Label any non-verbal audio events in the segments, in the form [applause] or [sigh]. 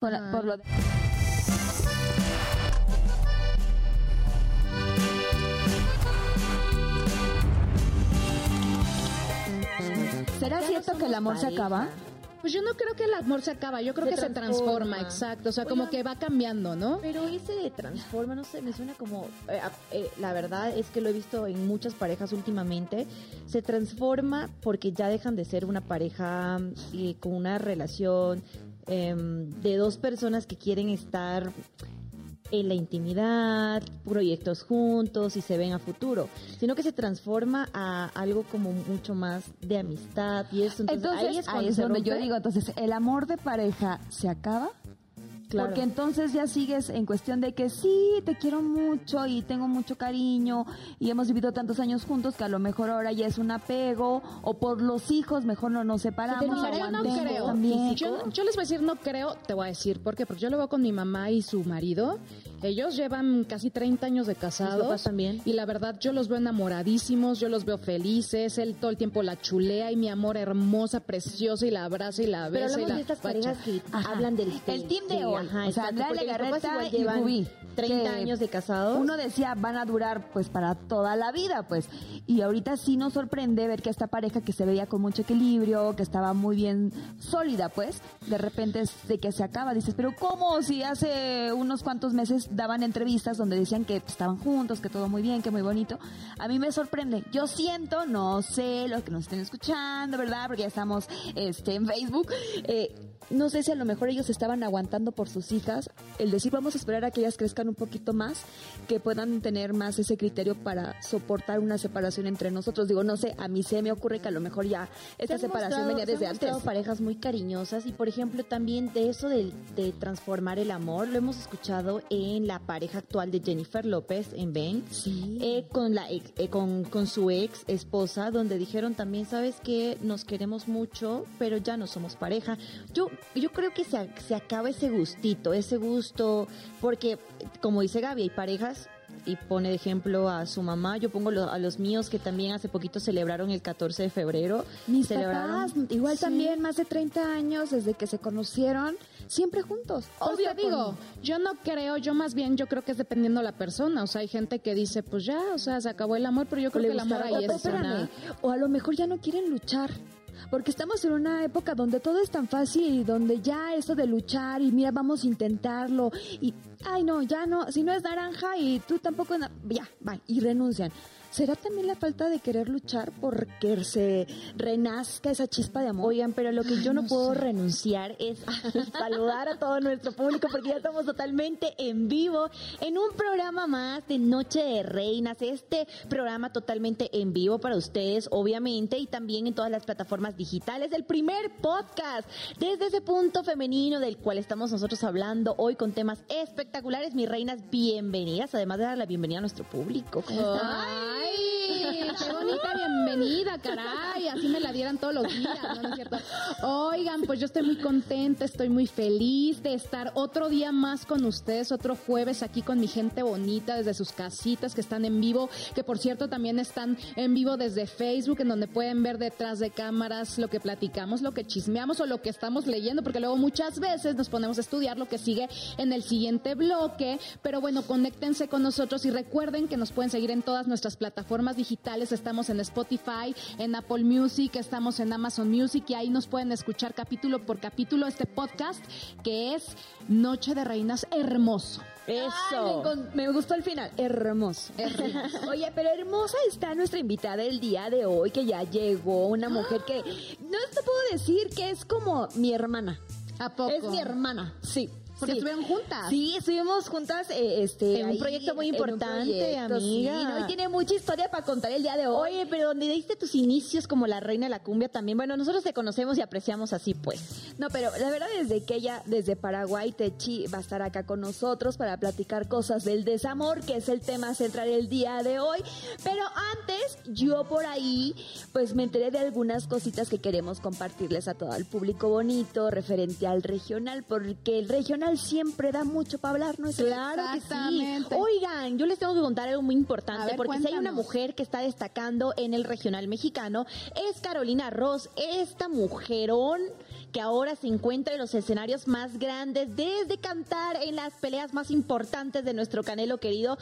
Por, la- por lo de- ¿Será cierto que el amor se acaba? Pues yo no creo que el amor se acaba, yo creo Se que se transforma. exacto. O sea, como Oigan. que va cambiando, ¿no? Pero ese de transforma, no sé, me suena como... eh, eh, la verdad es que lo he visto en muchas parejas últimamente. Se transforma porque ya dejan de ser una pareja eh, con una relación em, de dos personas que quieren estar en la intimidad, proyectos juntos y se ven a futuro, sino que se transforma a algo como mucho más de amistad y eso. Entonces, Entonces, ahí es, ahí es donde yo digo, entonces, ¿el amor de pareja se acaba? Claro. Porque entonces ya sigues en cuestión de que sí, te quiero mucho y tengo mucho cariño y hemos vivido tantos años juntos que a lo mejor ahora ya es un apego o por los hijos mejor no nos separamos. No, yo no creo. también. Yo, yo les voy a decir, no creo, te voy a decir por qué. Porque yo lo veo con mi mamá y su marido. Ellos llevan casi 30 años de casados. también. Y la verdad, yo los veo enamoradísimos, yo los veo felices. Él todo el tiempo la chulea y mi amor hermosa, preciosa y la abraza y la Pero besa y hablamos la de estas parejas que Ajá. hablan del El team de hoy, o sea, Andrea y Rubí, 30 que años de casados. Uno decía, van a durar pues para toda la vida, pues. Y ahorita sí nos sorprende ver que esta pareja que se veía con mucho equilibrio, que estaba muy bien sólida, pues, de repente es de que se acaba. Dices, pero ¿cómo? Si hace unos cuantos meses daban entrevistas donde decían que estaban juntos, que todo muy bien, que muy bonito. A mí me sorprende. Yo siento, no sé, los que nos estén escuchando, ¿verdad? Porque ya estamos este, en Facebook. eh, no sé si a lo mejor ellos estaban aguantando por sus hijas, el decir vamos a esperar a que ellas crezcan un poquito más, que puedan tener más ese criterio para soportar una separación entre nosotros. Digo, no sé, a mí se me ocurre que a lo mejor ya Se esta separación mostrado- venía se desde han antes. parejas muy cariñosas y por ejemplo también de eso de, de transformar el amor lo hemos escuchado en la pareja actual de Jennifer López en Ben Sí. eh, con la ex- eh, con, con su ex esposa donde dijeron también sabes que nos queremos mucho pero ya no somos pareja yo yo creo que se, se acaba ese gustito ese gusto porque como dice Gaby hay parejas y pone de ejemplo a su mamá, yo pongo lo- a los míos que también hace poquito celebraron el 14 de febrero. Mis celebraron, papás, igual Sí. también más de 30 años desde que se conocieron, siempre juntos. Obvio, eso digo, con- yo no creo, yo más bien, yo creo que es dependiendo la persona. O sea, hay gente que dice, pues ya, o sea, se acabó el amor, pero yo creo que el amor ahí es. O a lo mejor ya no quieren luchar. Porque estamos en una época donde todo es tan fácil y donde ya eso de luchar y mira, vamos a intentarlo y, ay no, ya no, si no es naranja y tú tampoco, ya, bye, y renuncian. ¿Será también la falta de querer luchar porque se renazca esa chispa de amor? Oigan, pero lo que yo no, puedo renunciar es [laughs] saludar a todo nuestro público porque ya estamos totalmente en vivo en un programa más de Noche de Reinas. Este programa totalmente en vivo para ustedes, obviamente, y también en todas las plataformas digitales. El primer podcast desde ese punto femenino del cual estamos nosotros hablando hoy con temas espectaculares. Mis reinas, bienvenidas. Además de dar la bienvenida a nuestro público. ¿Cómo están? ¡Ay! ¡Qué bonita bienvenida, caray! Así me la dieran todos los días, ¿no? ¿No es cierto? Oigan, pues yo estoy muy contenta, estoy muy feliz de estar otro día más con ustedes, otro jueves aquí con mi gente bonita desde sus casitas que están en vivo, que por cierto también están en vivo desde Facebook, en donde pueden ver detrás de cámaras lo que platicamos, lo que chismeamos o lo que estamos leyendo, porque luego muchas veces nos ponemos a estudiar lo que sigue en el siguiente bloque. Pero bueno, conéctense con nosotros y recuerden que nos pueden seguir en todas nuestras plataformas digitales. Estamos en Spotify, en Apple Music, estamos en Amazon Music y ahí nos pueden escuchar capítulo por capítulo este podcast que es Noche de Reinas Hermoso. Ay, me, Eso. me gustó el final. Hermoso. [laughs] Oye, pero hermosa está nuestra invitada el día de hoy, que ya llegó, una mujer que no te puedo decir que es como mi hermana. ¿A poco? Es mi hermana, sí. Porque sí. estuvieron juntas. Sí, estuvimos juntas eh, este, En un proyecto muy importante, proyecto, sí, amiga. ¿no? Y tiene mucha historia para contar el día de hoy. Oye, pero donde diste tus inicios como la reina de la cumbia también, bueno, nosotros te conocemos y apreciamos así, pues. No, pero la verdad desde que ella, desde Paraguay, Techi, va a estar acá con nosotros para platicar cosas del desamor, que es el tema central el día de hoy. Pero antes, yo por ahí, pues me enteré de algunas cositas que queremos compartirles a todo el público bonito referente al regional, porque el regional siempre da mucho para hablar, ¿no es Claro que sí. Oigan, yo les tengo que contar algo muy importante, ver, porque si hay una mujer que está destacando en el regional mexicano, es Carolina Ross, esta mujerón que ahora se encuentra en los escenarios más grandes, desde cantar en las peleas más importantes de nuestro Canelo querido,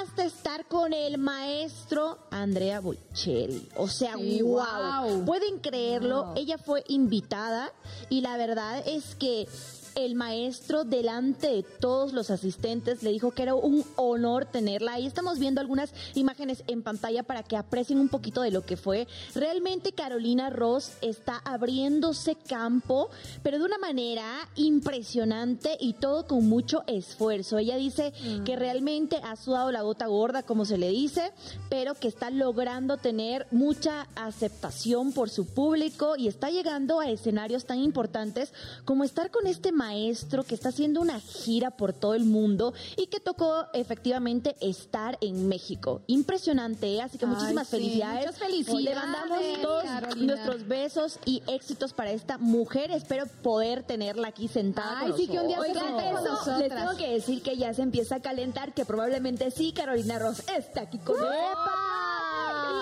hasta estar con el maestro Andrea Bocelli. O sea, Sí, wow. wow. Pueden creerlo, Wow. ella fue invitada y la verdad es que el maestro delante de todos los asistentes le dijo que era un honor tenerla. Ahí estamos viendo algunas imágenes en pantalla para que aprecien un poquito de lo que fue. Realmente Carolina Ross está abriéndose campo, pero de una manera impresionante y todo con mucho esfuerzo. Ella dice que realmente ha sudado la gota gorda, como se le dice, pero que está logrando tener mucha aceptación por su público y está llegando a escenarios tan importantes como estar con este maestro que está haciendo una gira por todo el mundo y que tocó efectivamente estar en México. Impresionante, ¿eh? así que Ay, muchísimas sí, felicidades. muchas felicidades, Le mandamos todos Carolina. nuestros besos y éxitos para esta mujer. Espero poder tenerla aquí sentada. Ay, con sí, que un día. Oigan, eso les tengo que decir que ya se empieza a calentar, que probablemente sí, Carolina Ross está aquí con nosotros.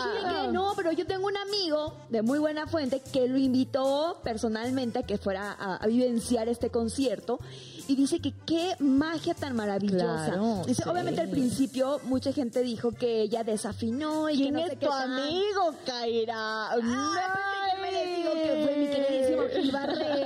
Y que no, pero yo tengo un amigo de muy buena fuente que lo invitó personalmente a que fuera a, a vivenciar este concierto y dice que qué magia tan maravillosa. Claro, dice, sí. obviamente al principio mucha gente dijo que ella desafinó y que ¿Quién no sé es tu amigo, Kaira? Ay, pues, déjame les digo que fue mi queridísimo Gil Barrera.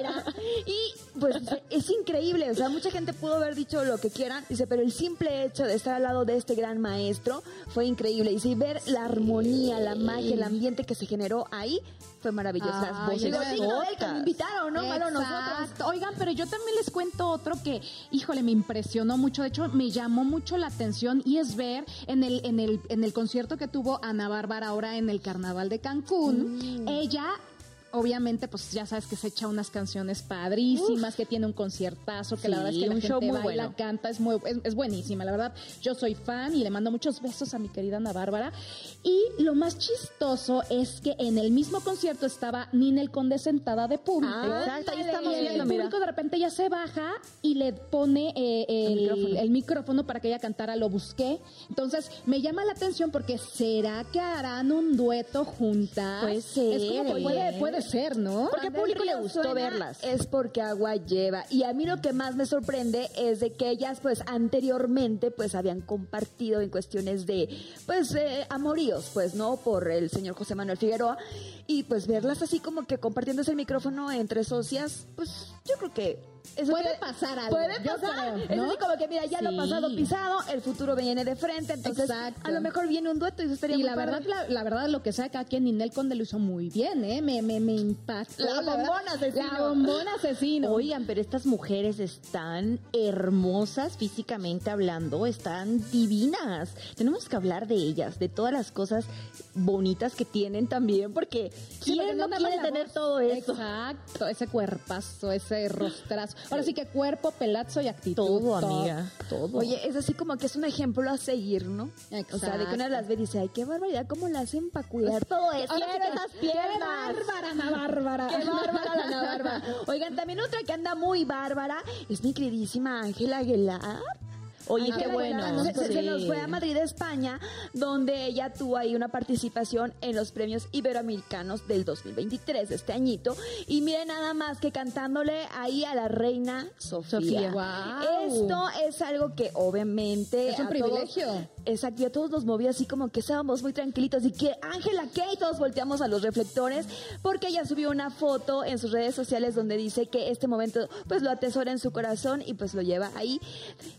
Pues es increíble, o sea, mucha gente pudo haber dicho lo que quieran, dice, pero el simple hecho de estar al lado de este gran maestro fue increíble. Y sí, ver la armonía, la magia, el ambiente que se generó ahí fue maravilloso. Las Ay, voces. Que me invitaron, ¿no? Malo nosotros. Oigan, pero yo también les cuento otro que, híjole, me impresionó mucho. De hecho, me llamó mucho la atención y es ver en el, en el, en el concierto que tuvo Ana Bárbara ahora en el Carnaval de Cancún. Ella. Obviamente, pues ya sabes que se echa unas canciones padrísimas, que tiene un conciertazo, que la Sí, verdad es que la un show gente muy baila, bueno. canta, es, muy, es, es buenísima, la verdad. Yo soy fan y le mando muchos besos a mi querida Ana Bárbara. Y lo más chistoso es que en el mismo concierto estaba Ninel Conde sentada de público. Ah, exacto, ahí estamos el viendo, mira. público de repente ya se baja y le pone eh, el, El micrófono. el micrófono para que ella cantara Lo Busqué. Entonces, me llama la atención porque ¿será que harán un dueto juntas? Puede ser, Es como que puede, puede ser, ¿no? Porque al público le gustó suena, verlas. Es porque agua lleva. Y a mí lo que más me sorprende es de que ellas, pues, anteriormente, pues, habían compartido en cuestiones de, pues, eh, amoríos, pues, ¿no? Por el señor José Manuel Figueroa. Y, pues, verlas así como que compartiéndose el micrófono entre socias, pues, yo creo que... Eso Puede pasar algo, Puede yo pasar. creo, Es así como que, mira, ya lo Sí. pasado pisado, el futuro viene de frente. Entonces, Exacto. a lo mejor viene un dueto y eso estaría Y muy la padre. verdad, la, la verdad, lo que sea cada quien, Ninel Conde lo hizo muy bien, ¿eh? Me, me, me impactó. La verdad. bombona asesino. La bombona asesino. Oigan, pero estas mujeres están hermosas físicamente hablando, están divinas. Tenemos que hablar de ellas, de todas las cosas bonitas que tienen también, porque Sí, porque ¿quién no quiere la tener voz. todo eso? Exacto, ese cuerpazo, ese rostrazo. Ahora sí que cuerpo, pelazo y actitud. Todo, amiga, todo. Oye, es así como que es un ejemplo a seguir, ¿no? O sea, de que una Exacto. las ve y dice, ay, qué barbaridad, ¿cómo la hacen para cuidar todo eso. Quiero esas ¡Qué piernas. bárbara, Ana [laughs] Bárbara! ¡Qué bárbara la Ana Bárbara! Oigan, también otra que anda muy bárbara es mi queridísima Ángela Aguilar. Oye, Ángela qué bueno. Se, nos fue a Madrid, España, donde ella tuvo ahí una participación en los premios iberoamericanos del 2023, este añito. Y miren nada más que cantándole ahí a la reina Sofía. Sofía. Esto es algo que obviamente... Es un a todos- privilegio. Exacto, y a todos nos movía así como que estábamos muy tranquilitos y que Ángela, ¿qué? Y todos volteamos a los reflectores porque ella subió una foto en sus redes sociales donde dice que este momento pues lo atesora en su corazón y pues lo lleva ahí,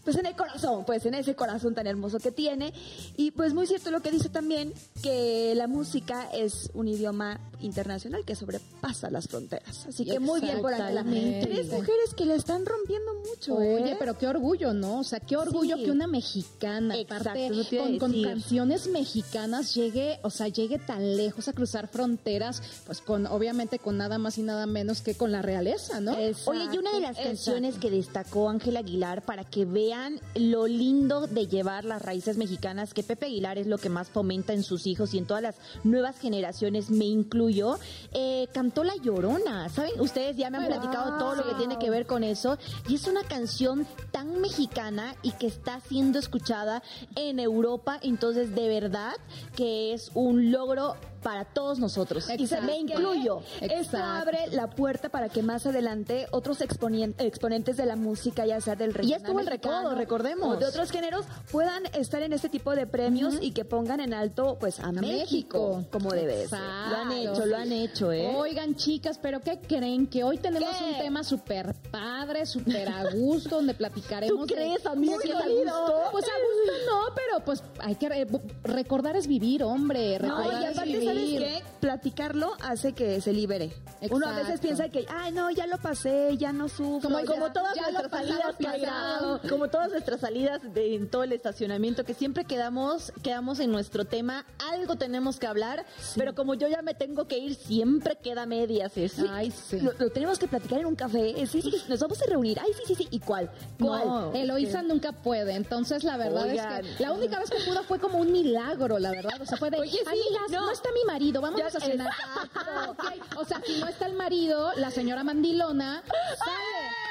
pues en el corazón, pues en ese corazón tan hermoso que tiene. Y pues muy cierto lo que dice también, que la música es un idioma internacional que sobrepasa las fronteras. Así que muy bien por Ángela. Tres mujeres que le están rompiendo mucho, ¿eh? Oye, pero qué orgullo, ¿no? O sea, qué orgullo Sí. que una mexicana, Exacto, aparte, eso te iba a con, canciones mexicanas, llegue, o sea, llegue tan lejos a cruzar fronteras, pues con, obviamente, con nada más y nada menos que con la realeza, ¿no? Oye, y una de las Exacto, canciones que destacó Ángel Aguilar para que vean lo lindo de llevar las raíces mexicanas, que Pepe Aguilar es lo que más fomenta en sus hijos y en todas las nuevas generaciones, me incluyo, eh, cantó La Llorona, ¿saben? Ustedes ya me han platicado todo lo que tiene que ver con eso y es una canción tan mexicana y que está siendo escuchada en Europa, entonces de verdad que es un logro para todos nosotros. Y se Exacto. me incluyo. Esto Exacto. abre la puerta para que más adelante otros exponentes de la música, ya sea del Y regional estuvo el recodo, recordemos. o de otros géneros, puedan estar en este tipo de premios y que pongan en alto pues a, México, México. como debe ser. Exacto. Lo han hecho, lo han hecho, ¿eh? Oigan, chicas, pero ¿qué creen? Que hoy tenemos ¿Qué? un tema súper padre, súper a gusto, donde platicaremos. ¿Tú crees, amiga, Muy que a gusto? Pues a gusto no, pero pues hay que re- recordar es vivir, hombre. No, Recordar y es aparte, ¿sabes qué? Platicarlo hace que se libere. Uno a veces piensa que, ay, no, ya lo pasé, ya no sufro. Como- ya- como todas nuestras salidas, [laughs] pasado. Como todas nuestras salidas de, en todo el estacionamiento, que siempre quedamos, quedamos en nuestro tema, algo tenemos que hablar, pero como yo ya me tengo que ir, siempre queda medias eso. Ay, sí. Lo, lo tenemos que platicar en un café. Eh, Sí, sí, nos vamos a reunir. Ay, sí, sí, sí. ¿Y cuál? ¿Cuál? No. Eloísa nunca puede, entonces la verdad Oigan. es que la única vez que pudo fue como un milagro, la verdad, o sea, fue de, Oye, sí, amigas, no. no. está mi marido, vamos a cenar. Ah, [laughs] ok. O sea, si no está el marido, la señora mandilona sale.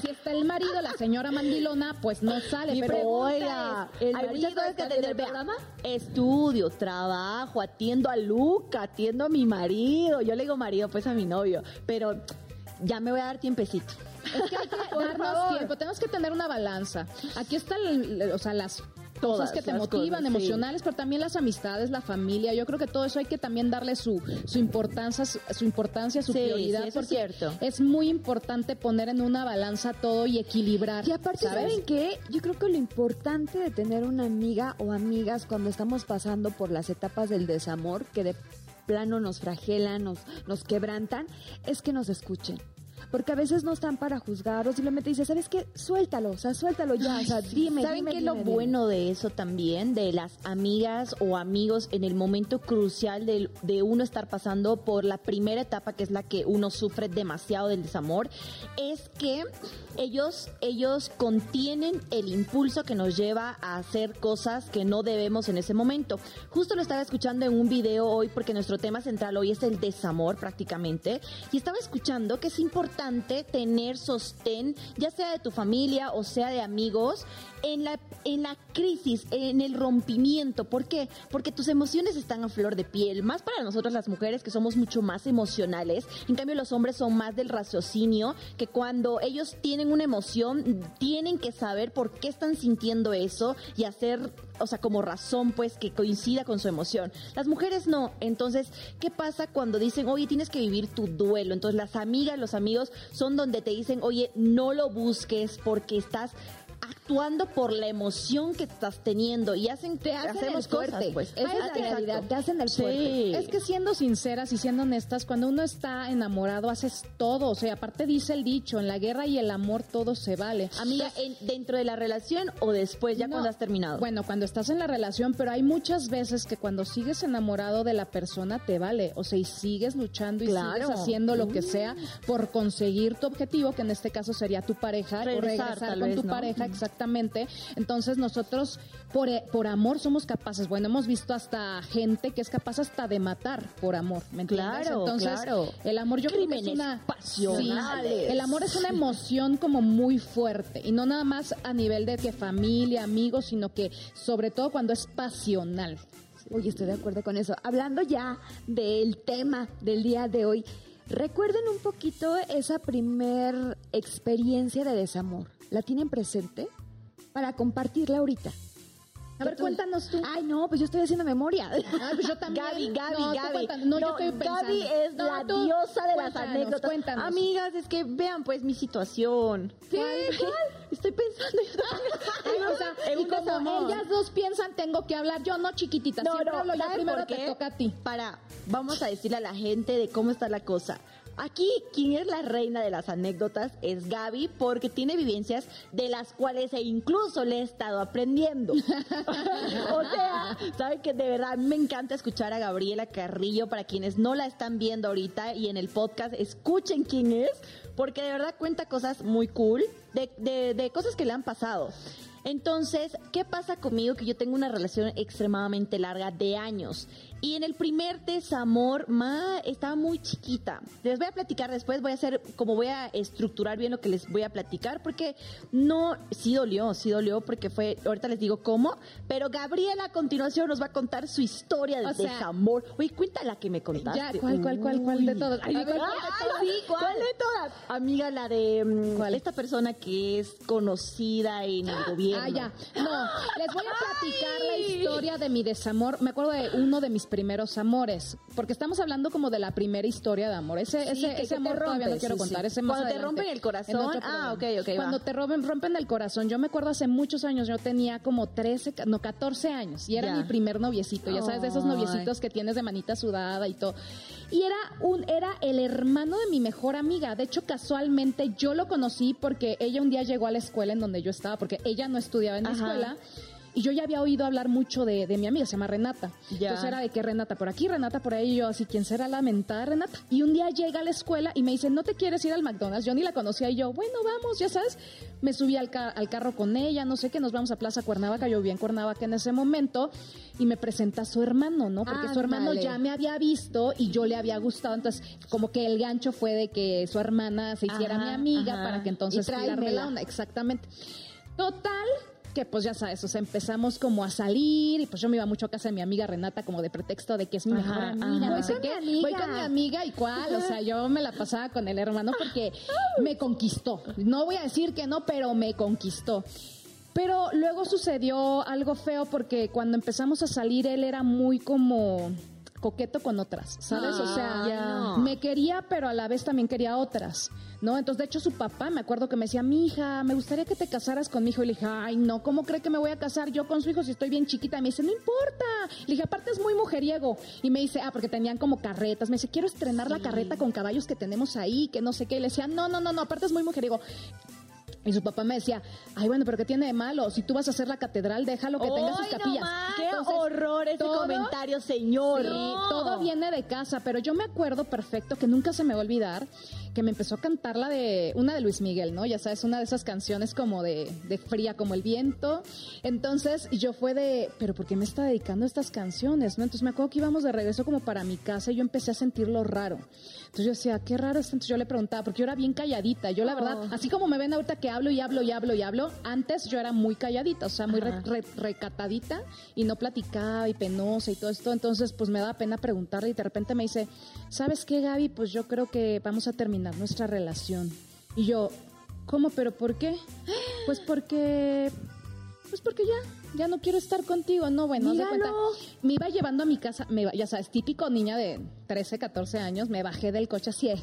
Si, está el marido, la señora mandilona, pues no sale. Mi pero pregunta es, ¿el hay marido muchas cosas que atender. el programa? Estudio, trabajo, atiendo a Luca, atiendo a mi marido. Yo le digo marido, pues a mi novio. Pero ya me voy a dar tiempecito. Es que hay que [laughs] darnos tiempo, tenemos que tener una balanza. Aquí están, o sea, las Todas cosas que te motivan, cosas, sí. emocionales, pero también las amistades, la familia. Yo creo que todo eso hay que también darle su, su importancia, su su importancia, su Sí, prioridad. sí, eso es porque cierto. Es muy importante poner en una balanza todo y equilibrar. Y aparte, ¿sabes? ¿saben qué? Yo creo que lo importante de tener una amiga o amigas cuando estamos pasando por las etapas del desamor, que de plano nos fragelan, nos, nos quebrantan, es que nos escuchen. Porque a veces no están para juzgar o simplemente dice, ¿sabes qué? Suéltalo, o sea, suéltalo ya, o sea, dime, ¿Saben qué es lo dime. bueno de eso también? De las amigas o amigos en el momento crucial de, de uno estar pasando por la primera etapa, que es la que uno sufre demasiado del desamor, es que ellos, ellos contienen el impulso que nos lleva a hacer cosas que no debemos en ese momento. Justo lo estaba escuchando en un video hoy porque nuestro tema central hoy es el desamor prácticamente y estaba escuchando que es importante tener sostén, ya sea de tu familia o sea de amigos, en la, en la crisis, en el rompimiento. ¿Por qué? Porque tus emociones están a flor de piel, más para nosotras las mujeres que somos mucho más emocionales. En cambio, los hombres son más del raciocinio, que cuando ellos tienen una emoción, tienen que saber por qué están sintiendo eso y hacer, o sea, como razón, pues, que coincida con su emoción. Las mujeres no. Entonces, ¿qué pasa cuando dicen, oye, tienes que vivir tu duelo? Entonces, las amigas, los amigos son donde te dicen, oye, no lo busques porque estás actuando por la emoción que estás teniendo y hacen Te hacen hacemos el fuerte. cosas pues Esa es la realidad, te hacen el Sí. fuerte. Es que siendo sinceras y siendo honestas, cuando uno está enamorado haces todo, o sea, aparte dice el dicho, en la guerra y el amor todo se vale. amiga en- dentro de la relación o después ya No. cuando has terminado Bueno, cuando estás en la relación, pero hay muchas veces que cuando sigues enamorado de la persona te vale, o sea, y sigues luchando y Claro. sigues haciendo lo que sea por conseguir tu objetivo, que en este caso sería tu pareja, Regresar, o regresar con vez, tu ¿no? pareja, exactamente. Entonces nosotros por, e- por amor somos capaces, bueno, hemos visto hasta gente que es capaz hasta de matar por amor, ¿me entiendes? Claro, Entonces, claro. el amor yo creo que es una pasionales. Sí, el amor es una emoción como muy fuerte y no nada más a nivel de que familia, amigos, sino que sobre todo cuando es pasional. Oye, estoy de acuerdo con eso. Hablando ya del tema del día de hoy, recuerden un poquito esa primer experiencia de desamor. ¿La tienen presente? Para compartirla ahorita. A ver, ¿Qué tú- cuéntanos tú. Ay, no, pues yo estoy haciendo memoria. Ay, pues yo también. Gaby, Gaby, No, Gaby. No, yo estoy pensando. Gaby es No, la tú, diosa de las anécdotas. Cuéntanos. Amigas, es que vean pues mi situación. ¿Qué? [laughs] Estoy pensando [laughs] Ay, o sea, en [laughs] y como ellas dos piensan, tengo que hablar. Yo no, chiquitita. No, Siempre no, hablo yo ¿saben primero, te toca a ti. Para, vamos a decirle a la gente de cómo está la cosa. Aquí, quien es la reina de las anécdotas es Gaby, porque tiene vivencias de las cuales e incluso le he estado aprendiendo. [laughs] o sea, saben que de verdad me encanta escuchar a Gabriela Carrillo. Para quienes no la están viendo ahorita y en el podcast, escuchen quién es, porque de verdad cuenta cosas muy cool, de, de- de cosas que le han pasado. Entonces, ¿qué pasa conmigo? Que yo tengo una relación extremadamente larga de años. Y en el primer desamor, Ma estaba muy chiquita. Les voy a platicar después, voy a hacer, como voy a estructurar bien lo que les voy a platicar, porque no, sí dolió, sí dolió, porque fue, ahorita les digo cómo, pero Gabriela a continuación nos va a contar su historia de O sea, desamor. Oye, cuenta la que me contaste. Ya, ¿cuál, cuál, cuál, cuál de todas? Ay, A ver, ¿cuál? sí, ¿cuál de todas? Amiga, la de mm, ¿Cuál? esta persona que es conocida en el gobierno. Ah, ya. No, les voy a platicar la historia de mi desamor. Me acuerdo de uno de mis primeros amores, porque estamos hablando como de la primera historia de amor. Ese, Sí, ese, que- ese amor todavía no quiero sí, contar. Ese más Cuando te rompen el corazón. Ah, ok, ok, Cuando va. te rompen, rompen el corazón. Yo me acuerdo hace muchos años, yo tenía como 13, ca- no, 14 años, y era Ya. mi primer noviecito. Ya sabes, de esos noviecitos que tienes de manita sudada y todo. Y era un, era el hermano de mi mejor amiga. De hecho, casualmente yo lo conocí porque ella un día llegó a la escuela en donde yo estaba, porque ella no estudiaba en Ajá. escuela. Y yo ya había oído hablar mucho de, de mi amiga, se llama Renata. Ya. Entonces era de que Renata por aquí, Renata por ahí, y yo así, ¿quién será la mentada Renata? Y un día llega a la escuela y me dice, ¿no te quieres ir al McDonald's? Yo ni la conocía y yo, bueno, vamos, ya sabes. Me subí al, ca- al carro con ella, no sé qué, nos vamos a Plaza Cuernavaca, yo vivía en Cuernavaca en ese momento, y me presenta a su hermano, ¿no? Porque su hermano ya me había visto y yo le había gustado, entonces como que el gancho fue de que su hermana se hiciera Ajá, mi amiga ajá. para que entonces tirarme la onda, exactamente. Total, que pues ya sabes, o sea, empezamos como a salir y pues yo me iba mucho a casa de mi amiga Renata como de pretexto de que es mi mejor amiga, no sé qué. con mi amiga. Voy con mi amiga y cuál, o sea, yo me la pasaba con el hermano porque me conquistó. No voy a decir que no, pero me conquistó. Pero luego sucedió algo feo porque cuando empezamos a salir él era muy como coqueto con otras, ¿sabes? o sea, me quería, pero a la vez también quería otras, ¿no? Entonces, de hecho, su papá, me acuerdo que me decía, mi hija, me gustaría que te casaras con mi hijo. Y le dije, ay, no, ¿cómo cree que me voy a casar yo con su hijo si estoy bien chiquita? Y me dice, no importa. Le dije, aparte es muy mujeriego. Y me dice, ah, porque tenían como carretas. Me dice, quiero estrenar la carreta con caballos que tenemos ahí, que no sé qué. Y le decía, no, no, no, no, aparte es muy mujeriego. Y su papá me decía, ay, bueno, pero ¿qué tiene de malo? Si tú vas a hacer la catedral, déjalo que tenga sus ¡Ay, capillas. no! ¡Qué Entonces, horror ese todo- comentario, señor! Sí, todo viene de casa, pero yo me acuerdo perfecto que nunca se me va a olvidar que me empezó a cantar la de una de Luis Miguel, ¿no? Ya sabes, una de esas canciones como de, de fría como el viento. Entonces yo fue de, pero ¿por qué me está dedicando estas canciones? ¿No? Entonces me acuerdo que íbamos de regreso como para mi casa y yo empecé a sentirlo raro. Entonces yo decía, qué raro esto. Entonces yo le preguntaba, porque yo era bien calladita. Yo la verdad, así como me ven ahorita que hablo y hablo y hablo y hablo, antes yo era muy calladita, o sea, muy re- re- recatadita y no platicaba y penosa y todo esto. Entonces pues me daba pena preguntarle y de repente me dice, ¿sabes qué Gaby? Pues yo creo que vamos a terminar nuestra relación. Y yo, ¿cómo? ¿Pero por qué? [gasps] Pues porque... Pues porque ya, ya no quiero estar contigo, no, bueno, de cuenta, me iba llevando a mi casa, me ya sabes, típico niña de 13, 14 años, me bajé del coche así, de,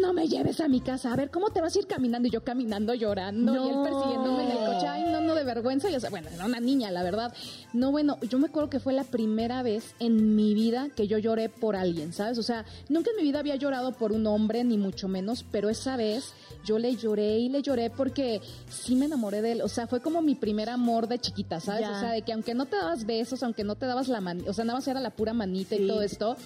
no me lleves a mi casa, a ver, ¿cómo te vas a ir caminando? Y yo caminando, llorando, y él No. persiguiéndome en el coche, ay, no, no, de vergüenza, y, o sea, bueno, era una niña, la verdad. No, bueno, yo me acuerdo que fue la primera vez en mi vida que yo lloré por alguien, ¿sabes? O sea, nunca en mi vida había llorado por un hombre, ni mucho menos, pero esa vez yo le lloré y le lloré porque sí me enamoré de él. O sea, fue como mi primer amor de chiquita, ¿sabes? Ya. O sea, de que aunque no te dabas besos, aunque no te dabas la mano, o sea, nada más era la pura manita Sí. y todo esto.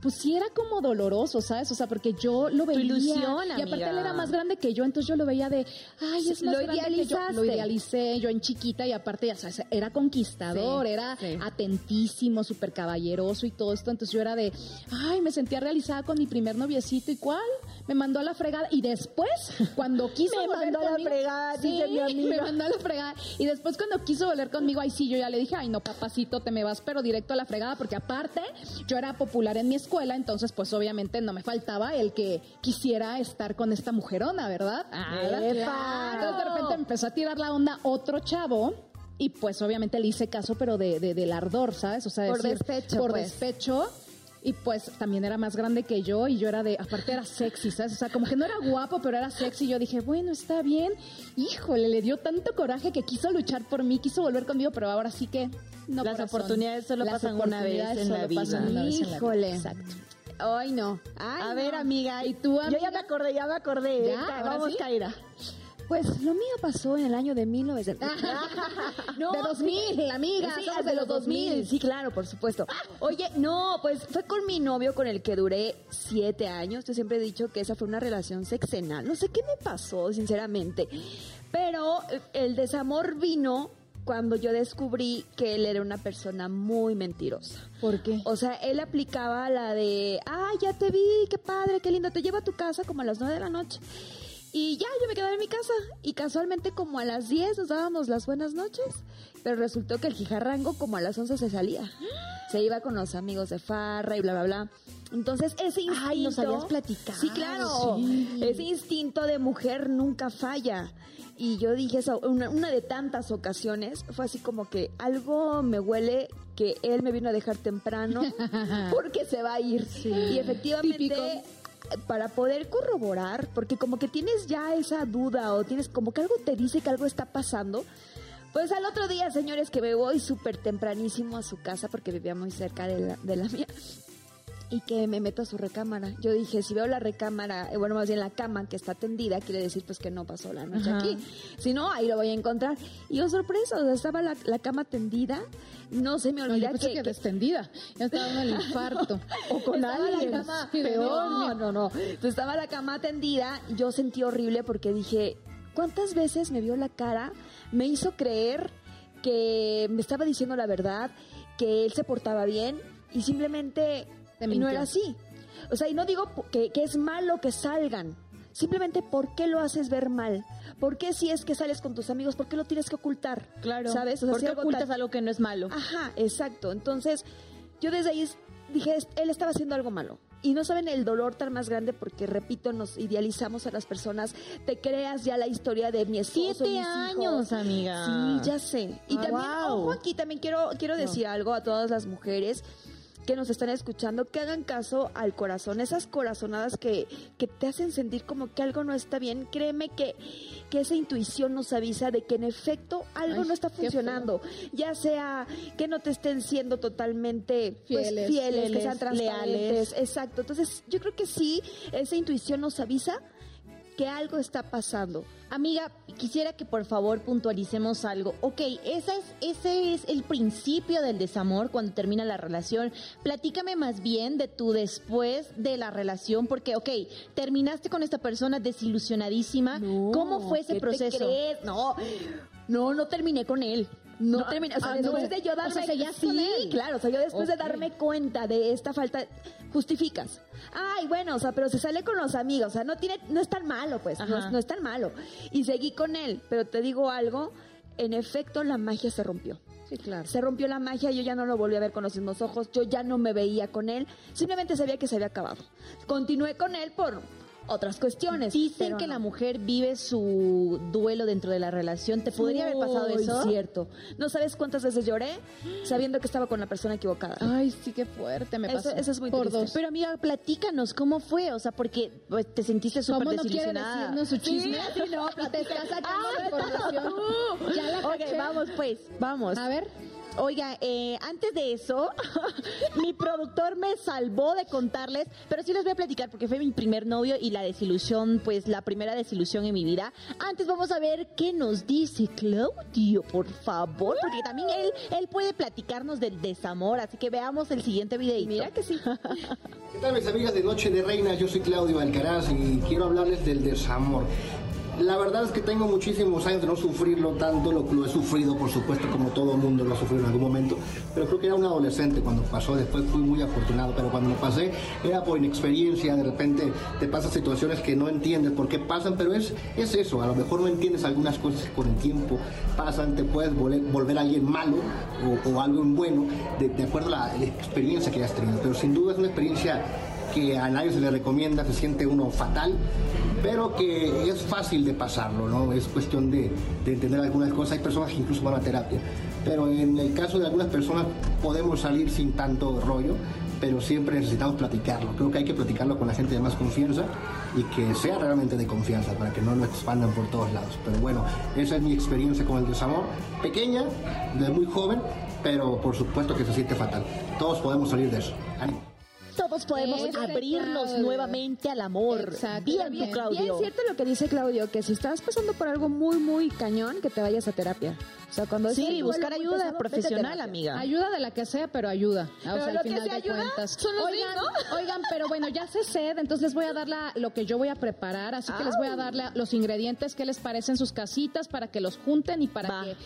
Pues sí era como doloroso, ¿sabes? O sea, porque yo lo veía. ilusión, y aparte amiga. él era más grande que yo, entonces yo lo veía de, ay, es más lo grande que yo. Lo idealicé yo en chiquita y aparte, ya sabes, era conquistador, Sí, era sí. atentísimo, súper caballeroso y todo esto. Entonces yo era de, ay, me sentía realizada con mi primer noviecito y cuál, me mandó a la fregada. Y después, cuando [laughs] quiso Me volver mandó a la fregada, Sí, dice mi amiga. me mandó a la fregada. Y después cuando quiso volver conmigo, ahí sí, yo ya le dije, ay, no, papacito, te me vas, pero directo a la fregada, porque aparte yo era popular en mi escuela, entonces pues obviamente no me faltaba el que quisiera estar con esta mujerona, ¿verdad? Ah. Entonces de repente empezó a tirar la onda otro chavo. Y pues obviamente le hice caso, pero de, de- del ardor, ¿sabes? O sea, Por decir, despecho, Por pues. despecho. Y pues también era más grande que yo y yo era de, aparte era sexy, ¿sabes? O sea, como que no era guapo, pero era sexy. Yo dije, bueno, está bien. Híjole, le dio tanto coraje que quiso luchar por mí, quiso volver conmigo, pero ahora sí que no. Las corazón. oportunidades solo Las pasan una vez oportunidades en la solo pasan vida. una vez en la vida. Híjole. Exacto. Ay, no. Ay, a no. ver, amiga. ¿Y tú, Yo ya amiga? me acordé, ya me acordé. ¿Ya? Ca- ¿Ahora Vamos, sí? Kaira. Pues lo mío pasó en el año de 1900. [laughs] no, de 2000, amiga. Sí, somos de los 2000. Sí, claro, por supuesto. Oye, no, pues fue con mi novio con el que duré siete años. Yo siempre he dicho que esa fue una relación sexenal. No sé qué me pasó, sinceramente. Pero eh, el desamor vino cuando yo descubrí que él era una persona muy mentirosa. ¿Por qué? O sea, él aplicaba la de, ah, ya te vi, qué padre, qué lindo, te llevo a tu casa como a las nueve de la noche. Y ya, yo me quedaba en mi casa. Y casualmente como a las 10 nos dábamos las buenas noches. Pero resultó que el jijarrango como a las 11 se salía. [gasps] Se iba con los amigos de Farra y bla, bla, bla. Entonces ese instinto... Ay, nos habías platicado. Sí, claro. Ese instinto de mujer nunca falla. Y yo dije eso, una, una de tantas ocasiones, fue así como que algo me huele que él me vino a dejar temprano [laughs] porque se va a ir. Y efectivamente Típico. Para poder corroborar, porque como que tienes ya esa duda o tienes como que algo te dice que algo está pasando. Pues al otro día, señores, que me voy súper tempranísimo a su casa porque vivía muy cerca de la, de la mía y que me meto a su recámara. Yo dije, si veo la recámara, eh, bueno, más bien la cama que está tendida, quiere decir pues que no pasó la noche Ajá. aquí. Si no, ahí lo voy a encontrar. Y oh, sorpresa, o sea, estaba la, la cama tendida. No se me No, yo olvida que, que, extendida. Ya estaba en el [laughs] infarto. [laughs] o con alguien. cama Peor. No, no, no. Entonces estaba la cama tendida. Yo sentí horrible porque dije, ¿cuántas veces me vio la cara? Me hizo creer que me estaba diciendo la verdad, que él se portaba bien y simplemente Te no era así. O sea, y no digo que, que es malo que salgan. Simplemente, ¿por qué lo haces ver mal? ¿Por qué si es que sales con tus amigos, por qué lo tienes que ocultar? Claro. ¿Sabes? O sea, ¿Por si qué algo ocultas tan- algo que no es malo? Ajá, exacto. Entonces, yo desde ahí dije, "Es- él estaba haciendo algo malo. Y no saben el dolor tan más grande porque, repito, nos idealizamos a las personas. Te creas ya la historia de mi esposo y Siete mis años, hijos. amiga. Sí, ya sé. Y Ah, también, wow. ojo aquí, también quiero, quiero decir algo a todas las mujeres que nos están escuchando, que hagan caso al corazón, esas corazonadas que, que te hacen sentir como que algo no está bien, créeme que, que esa intuición nos avisa de que en efecto algo Ay, no está funcionando, ya sea que no te estén siendo totalmente pues, Fieles, fieles, que fieles, sean transparentes, leales. exacto, entonces yo creo que sí, esa intuición nos avisa que algo está pasando. Amiga, quisiera que por favor puntualicemos algo. Ok, esa es, ese es el principio del desamor cuando termina la relación. Platícame más bien de tu después de la relación, porque, ok, terminaste con esta persona desilusionadísima. ¿Cómo fue ese ¿qué te proceso? crees? No, no, no terminé con él. No, No, terminé. O sea, ah, después no. de yo O sea, darme seguías sí, con él. claro. O sea, yo después de darme cuenta de esta falta, justificas. Ay, bueno, o sea, pero se sale con los amigos. O sea, no tiene, no es tan malo, pues. No es, no es tan malo. Y seguí con él. Pero te digo algo. En efecto, la magia se rompió. Sí, claro. Se rompió la magia, yo ya no lo volví a ver con los mismos ojos, yo ya no me veía con él, simplemente sabía que se había acabado. Continué con él por otras cuestiones. Dicen pero que no. la mujer vive su duelo dentro de la relación. ¿Te podría haber pasado Uy, eso? cierto. ¿No sabes cuántas veces lloré sabiendo que estaba con la persona equivocada? Ay, sí, qué fuerte me pasó. eso es muy Por triste. dos. Pero amiga, platícanos, ¿cómo fue? O sea, porque pues, te sentiste súper ¿Cómo no quiere desilusionada. decirnos su chisme? Sí, [laughs] sí, no, y te está sacando [laughs] Ah, información. Ya la Ok, caché. vamos pues, vamos. A ver. Oiga, eh, antes de eso, [laughs] mi productor me salvó de contarles, pero sí les voy a platicar porque fue mi primer novio y la desilusión, pues la primera desilusión en mi vida. Antes vamos a ver qué nos dice Claudio, por favor, porque también él, él puede platicarnos del desamor, así que veamos el siguiente videito. Mira que sí. [laughs] ¿Qué tal mis amigas de Noche de Reinas? Yo soy Claudio Alcaraz y quiero hablarles del desamor. La verdad es que tengo muchísimos años de no sufrirlo tanto, lo, lo he sufrido por supuesto como todo mundo lo ha sufrido en algún momento, pero creo que era un adolescente cuando pasó, después fui muy afortunado, pero cuando lo pasé era por inexperiencia, de repente te pasan situaciones que no entiendes por qué pasan, pero es, es eso, a lo mejor no entiendes algunas cosas que con el tiempo pasan, te puedes volver, volver alguien malo o, o alguien bueno de, de acuerdo a la experiencia que hayas tenido, pero sin duda es una experiencia que a nadie se le recomienda, se siente uno fatal, pero que es fácil de pasarlo, ¿no? Es cuestión de, de entender algunas cosas. Hay personas que incluso van a terapia, pero en el caso de algunas personas podemos salir sin tanto rollo, pero siempre necesitamos platicarlo. Creo que hay que platicarlo con la gente de más confianza y que sea realmente de confianza para que no lo expandan por todos lados. Pero bueno, esa es mi experiencia con el desamor. Pequeña, de muy joven, pero por supuesto que se siente fatal. Todos podemos salir de eso. Todos podemos Ese abrirnos Claudio. nuevamente al amor. Exacto. Bien, Bien, Claudio. Bien cierto lo que dice Claudio, que si estás pasando por algo muy, muy cañón, que te vayas a terapia. O sea, cuando Sí, buscar ayuda profesional, amiga. Ayuda de la que sea, pero ayuda. O Pero sea, lo al que final se de ayuda cuentas. son los oigan, [laughs] oigan, pero bueno, ya se sed, entonces les voy a dar la- lo que yo voy a preparar, así que les voy a dar la- los ingredientes que les parecen en sus casitas para que los junten y para Va. que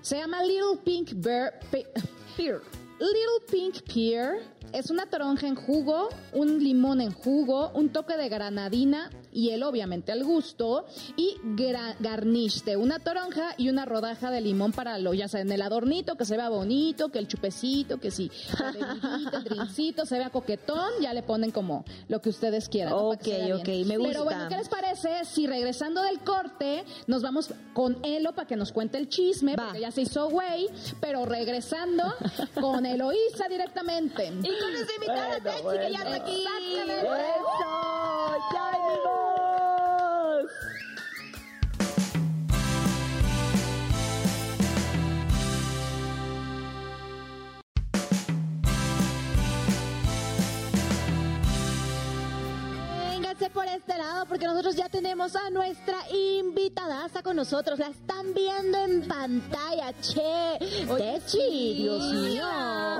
se llama Little Pink Bear pe- Pear. Little Pink Pear es una toronja en jugo, un limón en jugo, un toque de granadina, hielo obviamente al gusto y gra- garnish de una toronja y una rodaja de limón para lo ya saben el adornito que se vea bonito, que el chupecito, que la [laughs] bebidita, el drinkcito se vea coquetón, ya le ponen como lo que ustedes quieran. Ok, ok, me gusta. Pero bueno, ¿qué les parece si regresando del corte nos vamos con Elo para que nos cuente el chisme, Va. porque ya se hizo güey, pero regresando [laughs] con Eloísa directamente. Y con nuestra invitada Techi, que ya está aquí. ¡Eso! ¡Ya Happy! Porque nosotros ya tenemos a nuestra invitadaza con nosotros. La están viendo en pantalla, che. Techi, Dios mío.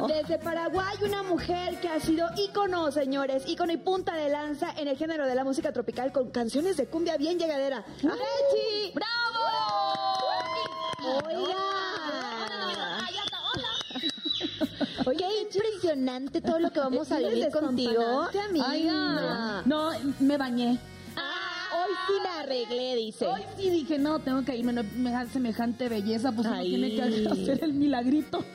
Desde Paraguay, una mujer que ha sido ícono, señores, ícono y punta de lanza en el género de la música tropical con canciones de cumbia bien llegadera. ¡Techi! ¡Bravo! Oiga. Oye, impresionante todo lo que vamos a vivir contigo. amiga. No, me bañé. Hoy sí la arreglé, dice. Hoy sí dije, no, tengo que irme, no me da semejante belleza, pues uno tiene que hacer el milagrito. [laughs]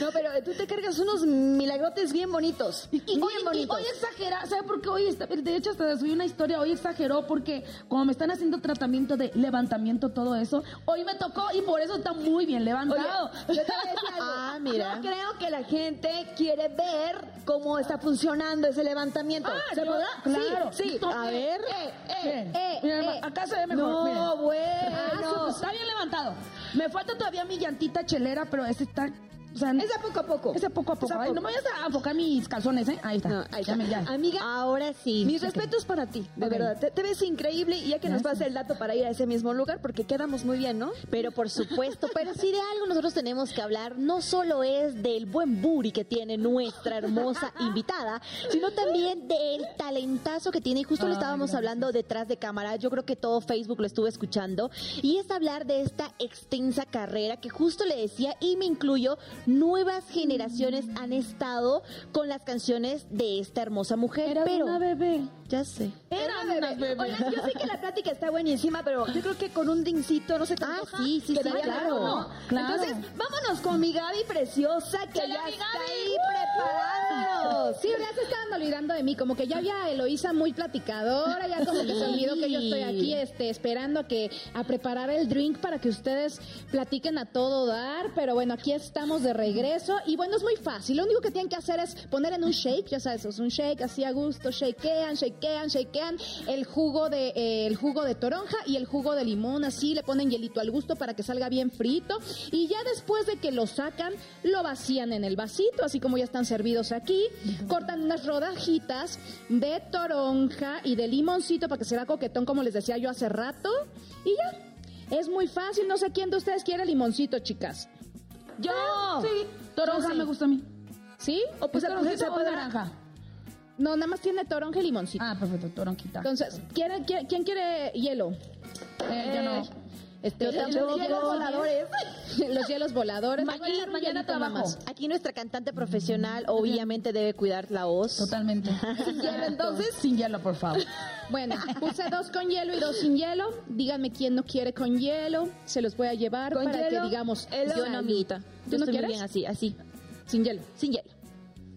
No, pero tú te cargas unos milagrotes bien bonitos. Y bien hoy, y bonitos. hoy exagera, ¿sabe por qué hoy está? De hecho, hasta subí una historia, hoy exageró porque como me están haciendo tratamiento de levantamiento, todo eso, hoy me tocó y por eso está muy bien levantado. Yo te voy a decir [laughs] algo. Ah, mira. Yo creo que la gente quiere ver cómo está funcionando ese levantamiento. Ah, ¿Se yo- podrá? claro. Sí, sí. A eh, ver. eh, eh, eh, eh. acá se ve mejor. No, miren. Ah, bueno. pues, está bien levantado. Me falta todavía mi llantita chelera, pero ese está... O sea, Es a poco a poco. poco a poco. Es a Ay, no me vayas a enfocar mis calzones, ¿eh? Ahí está. No, ahí está. Ya. Amiga, Ahora sí. mis respetos para ti, de verdad. Te, te ves increíble y ya que nos pase el dato para ir a ese mismo lugar, porque quedamos muy bien, ¿no? Pero por supuesto, pero si de algo nosotros tenemos que hablar, no solo es del buen booty que tiene nuestra hermosa [laughs] invitada, sino también del talentazo que tiene. Y justo lo Ay, estábamos gracias. hablando detrás de cámara. Yo creo que todo Facebook lo estuve escuchando. Y es hablar de esta extensa carrera que justo le decía, y me incluyo, nuevas generaciones han estado con las canciones de esta hermosa mujer. Era pero una bebé. Ya sé. Era bebé. una bebé. Oigan, yo sé que la plática está buenísima, pero yo creo que con un drincito no se te Ah, sí, sí, sí, claro. mejor, ¿no? Claro. Entonces, vámonos con mi Gaby preciosa, que ¡Chale, ya mi está Gaby! ahí preparándonos. Sí, ya se estaban olvidando de mí, como que ya había Eloísa muy platicadora, ya como que se olvidó que yo estoy aquí este, esperando a que a preparar el drink para que ustedes platiquen a todo dar, pero bueno, aquí estamos de regreso y bueno, es muy fácil, lo único que tienen que hacer es poner en un shake, ya sabes, es un shake así a gusto, shakean, shakean, shakean el jugo de eh, el jugo de toronja y el jugo de limón, así le ponen hielito al gusto para que salga bien frito y ya después de que lo sacan, lo vacían en el vasito, así como ya están servidos aquí, cortan unas rodajitas de toronja y de limoncito para que sea coquetón como les decía yo hace rato y ya. Es muy fácil, no sé quién de ustedes quiere limoncito, chicas. Yo. Sí, toronja sí. me gusta a mí. ¿Sí? O pues, ¿Es toronjita se o podrá- naranja? No, nada más tiene toronja y limoncito. Ah, perfecto, toronjita. Entonces, ¿quién, quién, quién quiere hielo? Eh, yo no. Este, Yo los hielos voladores. [laughs] los hielos voladores. Mañana- mañana más. Aquí nuestra cantante profesional obviamente debe cuidar la voz. Totalmente. [laughs] Sin hielo, entonces. Sin hielo, por favor. [laughs] Bueno, puse dos con hielo y dos sin hielo. Díganme quién no quiere con hielo. Se los voy a llevar Con para hielo, que digamos. Yo no, amiguita. ¿Tú Yo no estoy muy quieres? bien así, así, Sin hielo. sin hielo.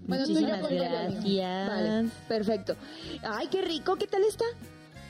Bueno, tú y yo Muchísimas gracias. Vale, perfecto. Ay, qué rico, ¿qué tal está?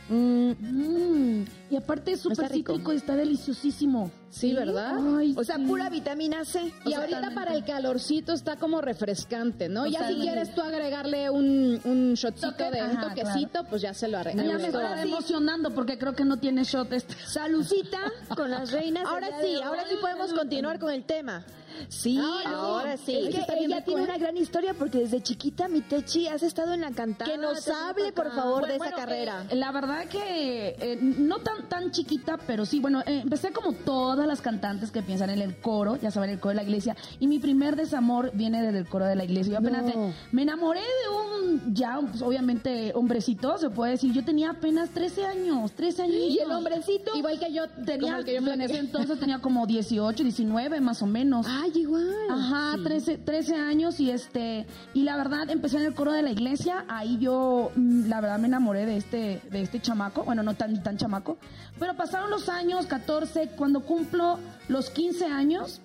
Mm, Mm, y aparte es súper rico. cítrico y está deliciosísimo. Sí, ¿verdad? Ay, O sea, sí. pura vitamina C. Y ahorita para el calorcito está como refrescante, ¿no? Ya si quieres tú agregarle un, un shotcito Toque, de un toquecito, pues ya se lo Ya arreglamos. me estaba emocionando porque creo que no tiene shot este. Salucita [laughs] con las reinas. Ahora sí, ahora sí podemos continuar con el tema. Sí, ahora sí. Es que ella tiene una gran historia porque desde chiquita, mi Techi, has estado en la cantada. Que nos hable, por favor, de Bueno, esa carrera. eh, la verdad que eh, no tan tan chiquita, pero sí, bueno, eh, empecé como todas las cantantes que piensan en el coro, ya saben, el coro de la iglesia, y mi primer desamor viene desde el coro de la iglesia. Yo apenas No. me enamoré de un, ya, pues, obviamente, hombrecito, se puede decir. Yo tenía apenas 13 años, 13 años. Y el hombrecito. Igual que yo, tenía, el que yo en ese entonces tenía como 18, 19 más o menos. Ay, igual. Ajá, 13, 13 años y este y la verdad empecé en el coro de la iglesia, ahí yo mm, la verdad me enamoré de este de este chamaco, bueno, no tan tan chamaco, pero pasaron los años 14, cuando cumplo los 15 años,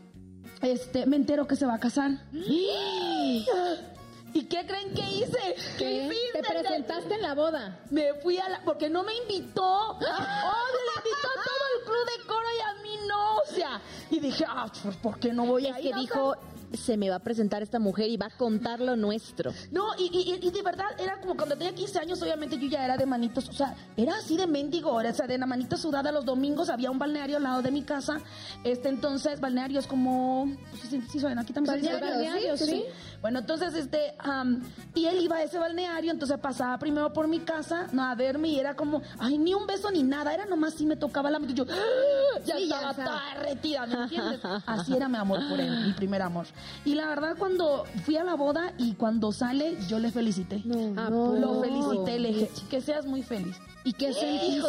este me entero que se va a casar. ¿Y qué creen que hice? ¿Qué? Te presentaste en la boda. Me fui a la... Porque no me invitó. Oh, le invitó a todo el club de coro y a mí no. O sea, y dije, ah, pues, ¿por qué no voy Es a ir? que dijo, se me va a presentar esta mujer y va a contar lo nuestro. No, y, y- y de verdad era como cuando tenía 15 años, obviamente yo ya era de manitos, o sea, era así de mendigo, o sea, de la manita sudada los domingos, había un balneario al lado de mi casa, este entonces, balneario es como, pues, sí, sí, saben, aquí también Balneario, balneario, sí, sí. sí. Bueno, entonces, este, am, y él iba a ese balneario, entonces pasaba primero por mi casa, no, a verme, y era como, ay, ni un beso ni nada, era nomás si me tocaba la mano, yo, ¡ah! ya Sí, ya estaba sabes. toda ¿me [laughs] entiendes? Así era mi amor por él, mi primer amor. Y la verdad, cuando fui a la boda y cuando sale, yo le felicité. Ah, Lo poco. felicité, le dije, que seas muy feliz. ¿Y qué Hijo de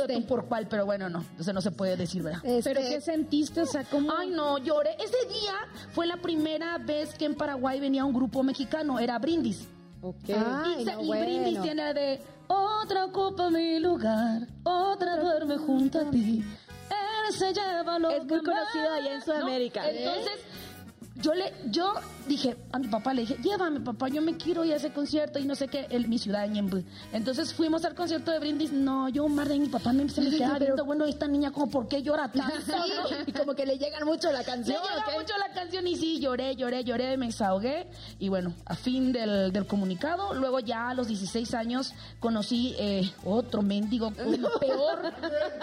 tu sentiste? por cuál, pero bueno, no, entonces no se puede decir, ¿verdad? ¿Pero qué sentiste? O sea, ¿cómo? Ay, no, lloré. Ese día fue la primera vez que en Paraguay venía un grupo mexicano, era Brindis. Ok. y, se- y Brindis tiene de Otra ocupa mi lugar, otra duerme junto a ti. Él se lleva lo Es muy conocido allá en Sudamérica. ¿No? Entonces, yo le, yo dije a mi papá, le dije, llévame papá, yo me quiero ir a ese concierto y no sé qué, en mi ciudad de Ñemby. Entonces fuimos al concierto de Brindis, no, yo un mar de mi papá me, se me queda viendo, bueno, esta niña como, ¿por qué llora tanto? [laughs] Y como que le llegan mucho la Le canción. llega mucho la canción y sí, lloré, lloré, lloré, me desahogué. Y bueno, a fin del, del comunicado, luego ya a los 16 años conocí eh, otro mendigo, uno [laughs] peor,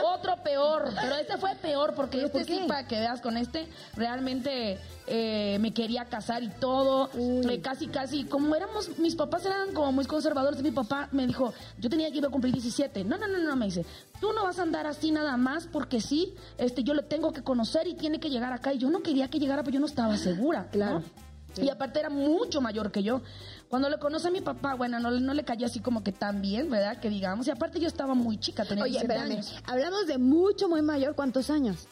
otro peor. Pero este fue peor porque este sí, para que veas con este, realmente eh, me quería casar y todo. Eh, casi, casi, como éramos, mis papás eran como muy conservadores. Mi papá me dijo, yo tenía que ir a cumplir 17. No, no, no, no, me dice, tú no vas a andar así nada más porque sí, este, yo le tengo que conocer y tiene que llegar acá. Y yo no quería que llegara, pero yo no estaba segura. Claro. Y aparte era mucho mayor que yo. Cuando le conoce a mi papá, bueno, no, no le cayó así como que tan bien, ¿verdad? Que digamos. Y aparte yo estaba muy chica, tenía Oye, 17 espérame. años. Hablamos de mucho, muy mayor. ¿Cuántos años?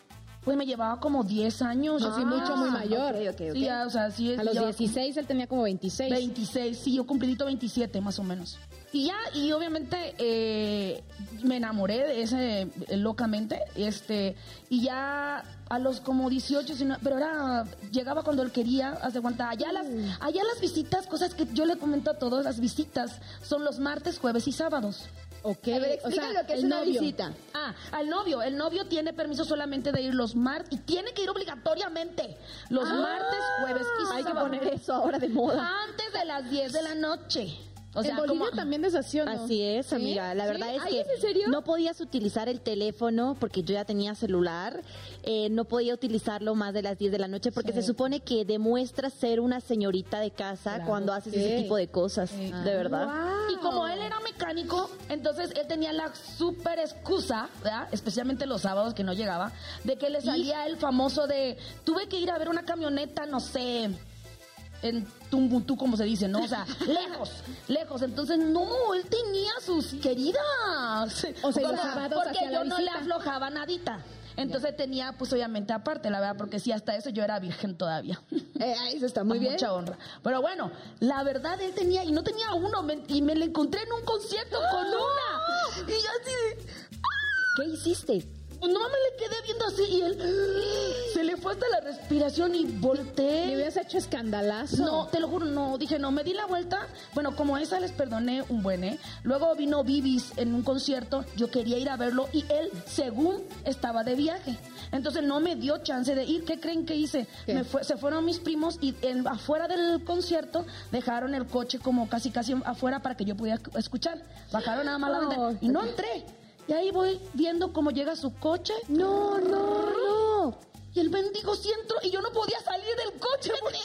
Pues me llevaba como 10 años. Pues sí, mucho, muy mayor. ok. Sí, ya, o sea, sí. A los ya- 16 él tenía como 26. 26, sí, yo cumplidito 27 más o menos. Y ya, y obviamente eh, me enamoré de ese eh, locamente, este, y ya a los como 18, 19, pero era, llegaba cuando él quería, hace cuenta, allá las, allá las visitas, cosas que yo le comento a todos, las visitas son los martes, jueves y sábados. Ok, A ver, o sea, lo que es el una novio. visita. Ah, al novio. El novio tiene permiso solamente de ir los martes y tiene que ir obligatoriamente los martes, jueves y Hay que poner eso ahora de moda. Antes de las 10 de la noche. O sea, en Bolivia como- también es así, ¿o no? Así es, ¿Sí? amiga. La ¿Sí? verdad es que no podías utilizar el teléfono porque yo ya tenía celular. eh, no podía utilizarlo más de las 10 de la noche porque se supone que demuestras ser una señorita de casa Claro, cuando haces ese tipo de cosas. De verdad. Y como él era mecánico, entonces él tenía la súper excusa, ¿verdad? especialmente los sábados que no llegaba, de que le salía el famoso de, tuve que ir a ver una camioneta, no sé, en Tumbuntú, como se dice, ¿no? O sea, [laughs] lejos, lejos. Entonces, no, él tenía sus queridas. O sea, los porque la yo no le aflojaba nadita. Entonces tenía, pues obviamente aparte, la verdad, porque sí, hasta eso yo era virgen todavía. [laughs] Eh, eso está muy Con bien. Mucha honra. Pero bueno, la verdad él tenía, y no tenía uno, me- y me lo encontré en un concierto con una. Y yo así de, ¿Qué hiciste? Pues no me le quedé viendo así, y él se le fue hasta la respiración y Le volteé. hubieras hecho escandalazo. No, te lo juro, no. Dije, no, me di la vuelta. Bueno, como esa les perdoné un buen, ¿eh? Luego vino Bibis en un concierto. Yo quería ir a verlo y él, según, estaba de viaje. Entonces no me dio chance de ir. ¿Qué creen que hice? Me fue- se fueron mis primos y en- afuera del concierto dejaron el coche como casi, casi afuera para que yo pudiera escuchar. Bajaron nada más la ventana y no entré. Y ahí voy viendo cómo llega su coche. No, no, no. Y el mendigo sí entró y yo no podía salir del coche porque,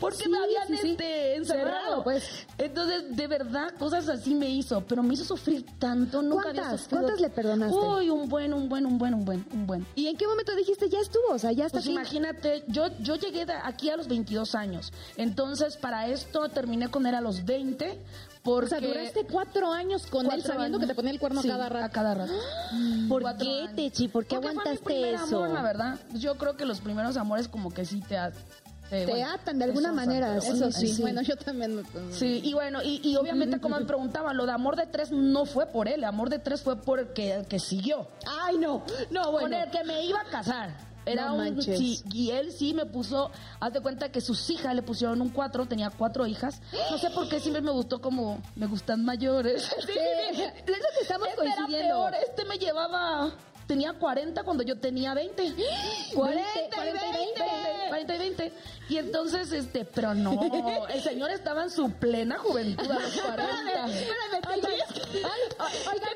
porque me habían sí, sí. este, encerrado. Cerrado, pues. Entonces, de verdad, cosas así me hizo, pero me hizo sufrir tanto. Nunca había ¿Cuántas? sufrido. ¿Cuántas le perdonaste? Uy, un buen, un buen, un buen, un buen, un buen. ¿Y en qué momento dijiste, ya estuvo? O sea, ya está Pues aquí? imagínate, yo, yo llegué aquí a los 22 años. Entonces, para esto terminé con él a los 20. Porque O sea, duraste cuatro años con él sabiendo años. que te ponía el cuerno Sí, cada rato. A cada rato. [gasps] ¿Por Cuatro qué, años. Techi? ¿Por qué Porque fue mi aguantaste primer eso? amor, la verdad. Yo creo que los primeros amores como que sí te... Te bueno, atan de alguna eso, manera, Eso bueno, sí. Bueno, yo también me... Sí, y bueno, y, y obviamente como me preguntaban, lo de amor de tres no fue por él, el amor de tres fue porque el que siguió. Ay, no, no, Con bueno. el que me iba a casar. Era No un sí, y él sí me puso, haz de cuenta que sus hijas le pusieron un cuatro, tenía cuatro hijas. No sé por qué siempre me gustó como me gustan mayores. Sí, [laughs] Es lo que estamos Este era peor, este me llevaba tenía 40 cuando yo tenía 20. 40, 40 y 20. 40 y 20. Y entonces, este, pero no, el señor estaba en su plena juventud a los [laughs] 40. Oigan,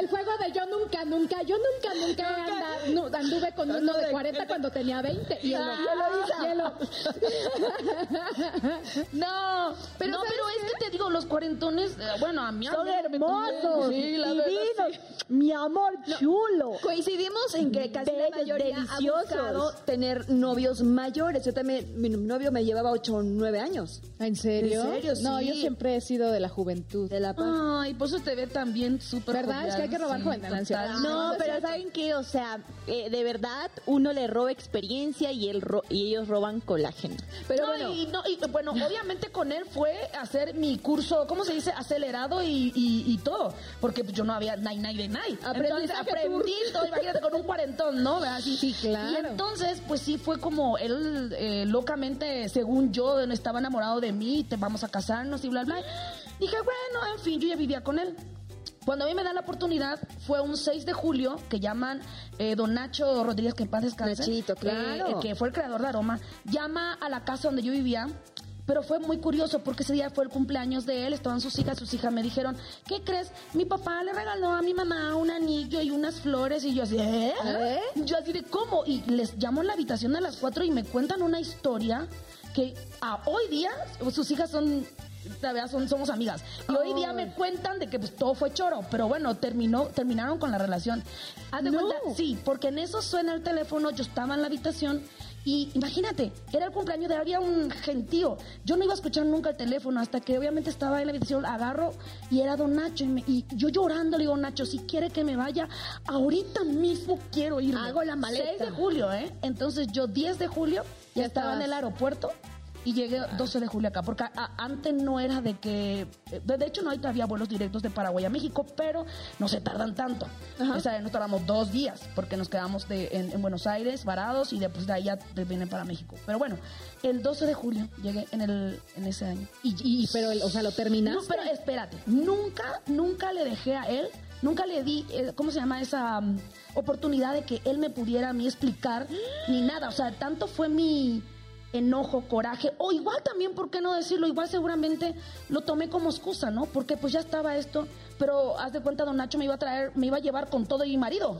el juego de yo nunca, nunca, yo nunca, nunca anda- anduve con uno de 40 cuando tenía 20. Y él lo- [laughs] No, pero, no, pero es que te digo, los cuarentones, eh, bueno, a mí Son hermosos, divinos. sí. Mi amor chulo. Coincidimos en que casi la Bellos, mayoría deliciosos. ha buscado tener novios mayores. Yo también, mi novio me llevaba 8 o 9 años. ¿En serio? ¿En serio? No, Sí. yo siempre he sido de la juventud. De la paz. Ay, por eso te ve también súper ¿Verdad? Es que hay que robar jovial, juventud. No, pero ¿saben qué? O sea, eh, de verdad, uno le roba experiencia y, él ro- y ellos roban colágeno. Pero No, bueno, y, no, y, bueno, obviamente con él fue hacer mi curso, ¿cómo se dice? Acelerado y, y, y todo. Porque pues, yo no había nai, nai de nai. Aprendizaje aprendí todo, imagínate, con un cuarentón, ¿no? Así. Sí, claro. Y entonces, pues sí, fue como él eh, locamente, según yo, estaba enamorado de mí, te vamos a casarnos y bla, bla. Dije, bueno, en fin, yo ya vivía con él. Cuando a mí me dan la oportunidad, fue un 6 de julio que llaman eh, Don Nacho Rodríguez, que en paz descanse. Nachito, eh, claro. que fue el creador de Aroma, llama a la casa donde yo vivía. Pero fue muy curioso porque ese día fue el cumpleaños de él, estaban sus hijas, sus hijas me dijeron, ¿qué crees? Mi papá le regaló a mi mamá un anillo y unas flores y yo así, ¿eh? ¿Eh? Yo así de, ¿cómo? Y les llamo a la habitación a las cuatro y me cuentan una historia que a hoy día sus hijas son son, somos amigas. Y hoy día me cuentan de que pues, todo fue choro, pero bueno, terminó, terminaron con la relación. Haz de No. cuenta, sí, porque en eso suena el teléfono, yo estaba en la habitación y imagínate, era el cumpleaños de había un gentío. Yo no iba a escuchar nunca el teléfono hasta que obviamente estaba en la habitación, agarro y era don Nacho. Y, me- y yo llorando le digo, Nacho, si quiere que me vaya, ahorita mismo quiero ir. Hago la maleta. 6 de julio, ¿eh? Entonces yo 10 de julio ya, Ya estaba en el aeropuerto y llegué 12 de julio acá, porque a- antes no era de que, de, de hecho no hay todavía vuelos directos de Paraguay a México, pero no se tardan tanto. Esa vez nos tardamos dos días, porque nos quedamos de, en, en Buenos Aires varados y después de ahí ya vienen para México. Pero bueno, el 12 de julio llegué en, el, en ese año. Y, y- pero, o sea, lo terminaste. No, pero espérate, nunca, nunca le dejé a él, nunca le di, eh, ¿cómo se llama esa mm, oportunidad de que él me pudiera a mí explicar ni nada? O sea, tanto fue mi enojo, coraje, o igual también, ¿por qué no decirlo? Igual seguramente lo tomé como excusa, ¿no? Porque pues ya estaba esto, pero haz de cuenta, don Nacho me iba a traer, me iba a llevar con todo y mi marido.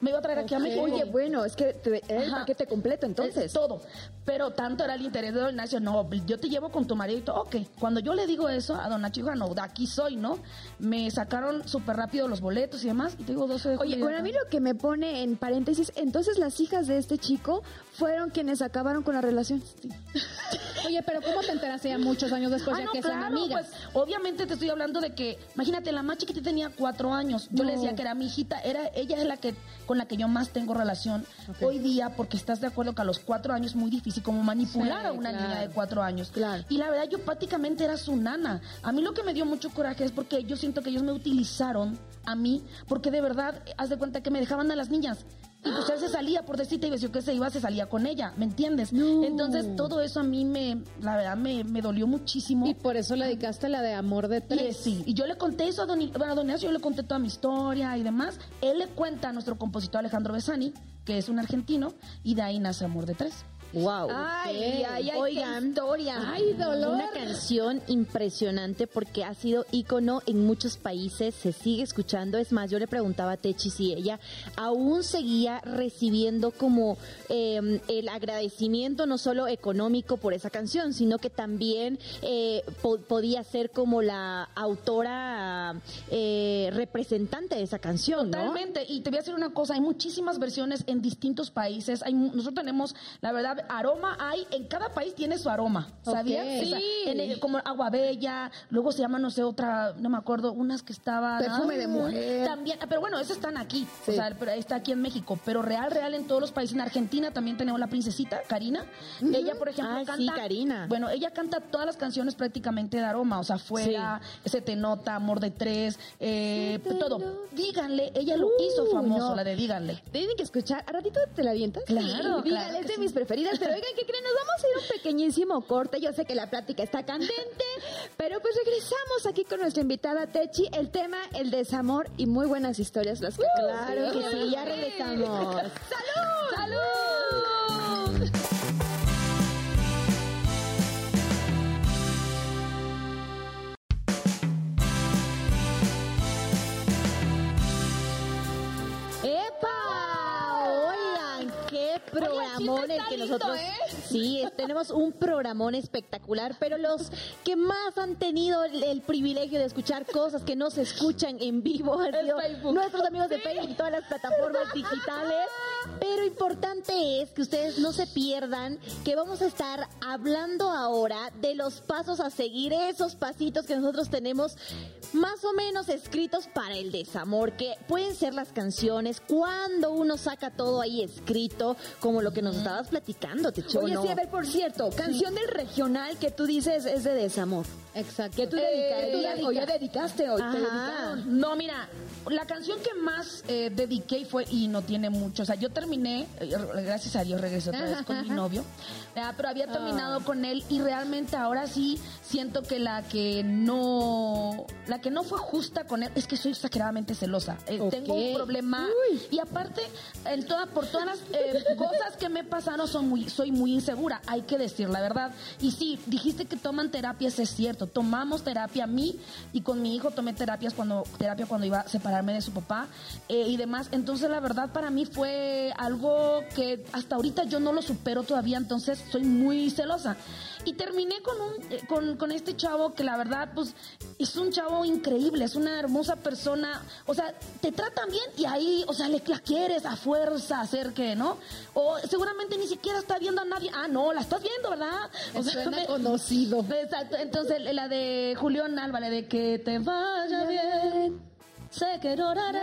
Me iba a traer aquí a México. Oye, bueno, es que te- el Ajá. paquete completo entonces. Es todo. Pero tanto era el interés de Don Nacho, no, yo te llevo con tu marido y todo. Ok, cuando yo le digo eso a Don Nacho, no, de aquí soy, ¿no? Me sacaron súper rápido los boletos y demás, y te digo 12 de Oye, bueno, a mí lo que me pone en paréntesis, entonces las hijas de este chico fueron quienes acabaron con la relación. [laughs] Oye, pero ¿cómo te enteraste ya muchos años después Ah, no, que son claro, amigas? pues obviamente te estoy hablando de que, imagínate, la más chiquitita tenía cuatro años. Yo le decía que era mi hijita, era, ella es la que con la que yo más tengo relación hoy día, porque estás de acuerdo que a los cuatro años es muy difícil como manipular Sí, a una claro. niña de cuatro años. Claro. Y la verdad, yo prácticamente era su nana. A mí lo que me dio mucho coraje es porque yo siento que ellos me utilizaron a mí, porque de verdad, haz de cuenta que me dejaban a las niñas. Y pues él se salía por decirte y decía que se iba, se salía con ella, ¿me entiendes? Entonces todo eso a mí me, la verdad, me, me dolió muchísimo. Y por eso le dedicaste la de amor de tres. sí, y yo le conté eso a Don, bueno, a don Ignacio, yo le conté toda mi historia y demás. Él le cuenta a nuestro compositor Alejandro Besani, que es un argentino, y de ahí nace Amor de Tres. Wow. Ay, ay, ay, Oigan, qué historia. Ay, dolor. Una canción impresionante porque ha sido ícono en muchos países, se sigue escuchando. Es más, yo le preguntaba a Techi si ella aún seguía recibiendo como eh, el agradecimiento no solo económico por esa canción, sino que también eh, po- podía ser como la autora eh, representante de esa canción, ¿no? Totalmente. Y te voy a decir una cosa, hay muchísimas versiones en distintos países. Hay, nosotros tenemos, la verdad, aroma hay, en cada país tiene su aroma, ¿sabías? O sea, Sí. en el- como agua bella, luego se llama, no sé, otra, no me acuerdo, unas que estaban... Perfume de mujer. También, pero bueno, esas están aquí, Sí. o sea, está aquí en México, pero real, real en todos los países. En Argentina también tenemos la princesita, Karina. Ella, por ejemplo, Ah, canta... sí, Karina. Bueno, ella canta todas las canciones prácticamente de aroma, o sea, fuera, se te nota, amor de tres, eh, todo. Díganle, ella lo hizo famoso, no. la de díganle. Tienen que escuchar. ¿A ratito te la avientas? Claro, Sí, claro dígale, es de mis Pero oigan, ¿qué creen? Nos vamos a ir a un pequeñísimo corte. Yo sé que la plática está candente. [laughs] Pero pues regresamos aquí con nuestra invitada Techi. El tema, el desamor y muy buenas historias las que Claro que sí, ya regresamos. [laughs] ¡Salud! ¡Salud! Programón el que nosotros... Sí, es- tenemos un programón espectacular, pero los que más han tenido el, el privilegio de escuchar cosas que no se escuchan en vivo han sido nuestros amigos de Facebook y todas las plataformas digitales. Pero importante es que ustedes no se pierdan que vamos a estar hablando ahora de los pasos a seguir, esos pasitos que nosotros tenemos más o menos escritos para el desamor, que pueden ser las canciones, cuando uno saca todo ahí escrito, como lo que nos estabas platicando, te Oye, sí, a ver, por cierto, canción del regional que tú dices es de desamor. Exacto. Que tú Eh, dedicarías, o ya dedicaste, te dedicaron. No, mira, la canción que más eh, dediqué fue, y no tiene mucho, o sea, yo terminé, eh, gracias a Dios regresé otra vez con mi novio, ah, pero había terminado con él y realmente ahora sí siento que la que no, la que no fue justa con él, es que soy exageradamente celosa. Eh. Tengo un problema y aparte, en toda, por todas las eh, cosas [laughs] que me pasaron, son muy, soy muy insegura, hay que decir la verdad. Y sí, dijiste que toman terapias, es cierto, tomamos terapia a mí y con mi hijo tomé terapias cuando, terapia cuando iba a separarme de su papá eh, y demás. Entonces la verdad para mí fue algo que hasta ahorita yo no lo supero todavía, entonces soy muy celosa. Y terminé con, un, eh, con, con este chavo que la verdad pues es un chavo increíble, es una hermosa persona, o sea, te tratan bien y ahí, o sea, le la quieres a fuerza hacer que, ¿no? O seguramente ni siquiera está viendo a nadie. Ah, no, la estás viendo, ¿verdad? O Me suena me- conocido. Exacto, entonces la de Julián Álvarez, de que te vaya bien, sé que lloraré.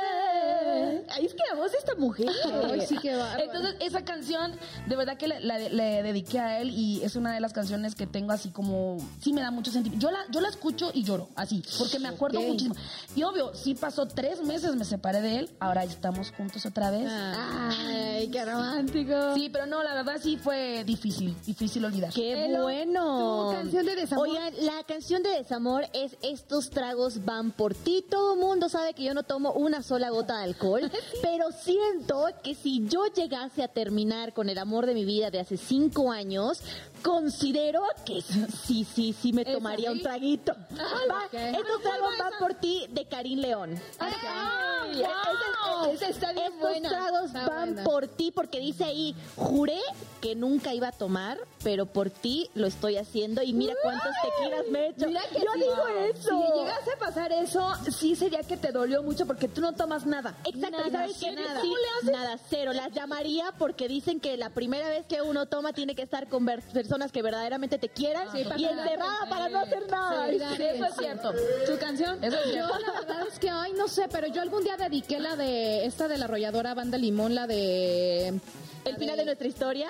Ay, es que la voz de esta mujer. Ay, sí que bárbaro. Entonces, esa canción, de verdad que le, la- le dediqué a él y es una de las canciones que tengo así como, sí me da mucho sentimiento. Yo la, yo la escucho y lloro, así, porque me acuerdo muchísimo. Y obvio, sí pasó tres meses, me separé de él, ahora estamos juntos otra vez. Ay, qué romántico. Sí, pero no, la verdad sí fue difícil, difícil olvidar. ¡Qué bueno! tu canción de desamor. Oigan, la canción de desamor es Estos tragos van por ti. Todo mundo sabe que yo no tomo una sola gota de alcohol, [laughs] pero siento que si yo llegase a terminar con el amor de mi vida de hace cinco años, considero que sí, sí, sí me tomaría un traguito. Va, ok. Estos tragos van por ti de Karim León. Ay, wow. ese- ese está bien Estos buena. tragos Está van buena. por ti porque dice ahí, juré que nunca iba a tomar, pero por ti lo estoy haciendo y mira cuántos tequilas me he hecho. Mira que Yo sí. digo eso. Si llegase a pasar eso, sí sería que te dolió mucho porque tú no tomas nada. Exacto, Nada, ¿y ¿sabes qué? Nada. Sí, nada, cero. Las llamaría porque dicen que la primera vez que uno toma tiene que estar con ver- personas que verdaderamente te quieran Sí, y encerrada para no hacer nada. Sí, Sí, eso es cierto. ¿Tu canción? Eso es Yo la verdad es que, ay, no sé, pero yo algún día dediqué la de esta de la arrolladora Banda Limón, la de... El final de nuestra historia.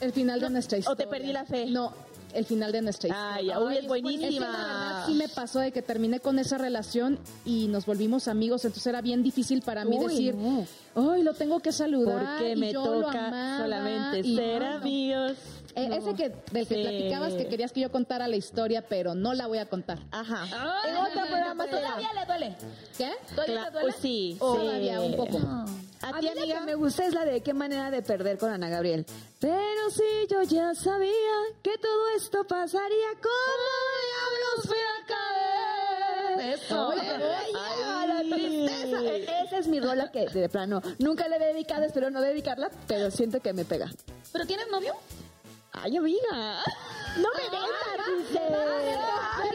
El final de nuestra ¿O historia. te perdí la fe? No, el final de nuestra historia. Ay, uy, es Es que buenísima. la verdad sí me pasó de que terminé con esa relación y nos volvimos amigos, entonces era bien difícil para mí Uy, decir, no. ay, lo tengo que saludar. Porque me toca amaba", solamente ser no, no. amigos. Eh, Ese que del que Sí. platicabas que querías que yo contara la historia, pero no la voy a contar. Ajá. En otro programa. Todavía le duele. ¿Qué? ¿Todavía te duele? pues sí, Todavía sí. un poco. ¿A A ti, mí la que me gusta es la de qué manera de perder con Ana Gabriel. Pero si yo ya sabía que todo esto pasaría, ¿cómo diablos fui a caer? Eso. Ay, la tristeza. E- Esa es mi rola que de plano nunca le he dedicado, espero no dedicarla, pero siento que me pega. ¿Pero tienes novio? Ay, amiga. No me vendas, dice.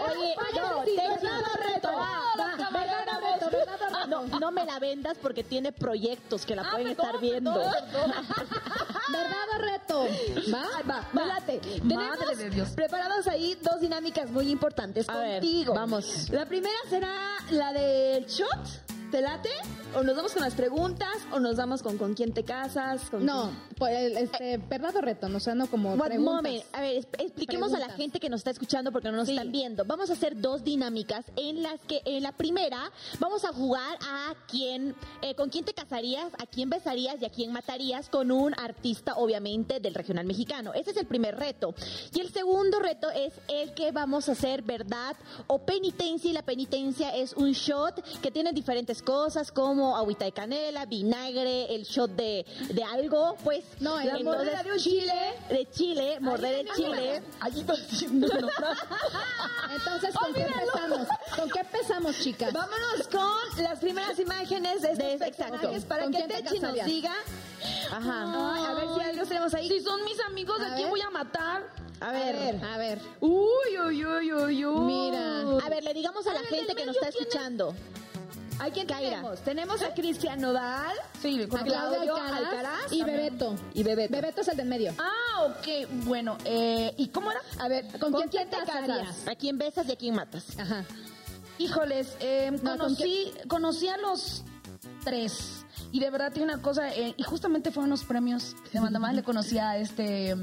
Oye, no, te reto. No, no me la vendas porque tiene proyectos que la pueden estar viendo. ¿Verdad o reto? ¿Va? Va, late. Tenemos de Dios. preparados ahí dos dinámicas muy importantes A ver, contigo. vamos. La primera será la del shot. ¿Te late? ¿O nos vamos con las preguntas? ¿O nos vamos con con quién te casas? Con No, pues, este, verdad o reto, no, o sea, no como preguntas. moment. A ver, expliquemos a la gente que nos está escuchando porque no nos están viendo. Vamos a hacer dos dinámicas en las que en la primera vamos a jugar a quién, eh, con quién te casarías, a quién besarías y a quién matarías con un artista, obviamente, del regional mexicano. Ese es el primer reto. Y el segundo reto es el que vamos a hacer verdad o penitencia. Y la penitencia es un shot que tiene diferentes cosas como agüita de canela, vinagre, el shot de, de algo, pues. No, La mordida de un chile. de chile, morder el chile. Allí. [laughs] Entonces, ¿con qué empezamos? ¿Con qué empezamos, chicas? Vámonos con las primeras imágenes de estos De- personajes exacto. para ¿Con que quién te Techi nos diga. Ajá. A ver si algo tenemos ahí. Si son mis amigos, ¿a, A quién ver. voy a matar? A ver. A ver. Uy, uy, uy, uy, uy. Mira. A ver, le digamos a la A ver, gente que nos está ¿quién es? ¿A quién Kaira. tenemos? Tenemos a Cristian Nodal Sí, A Claudio Alcaraz, Alcaraz y también. Bebeto. y Bebeto. Bebeto es el del medio. Ah, ok. Bueno, eh, ¿y cómo era? A ver, ¿Con quién te casarías? ¿A quién besas y a quién matas? Ajá. Híjoles, eh, No, ¿con conocí, conocí a los tres. Y de verdad tiene una cosa, eh, y justamente fueron los premios de Mandamás, le conocí a este,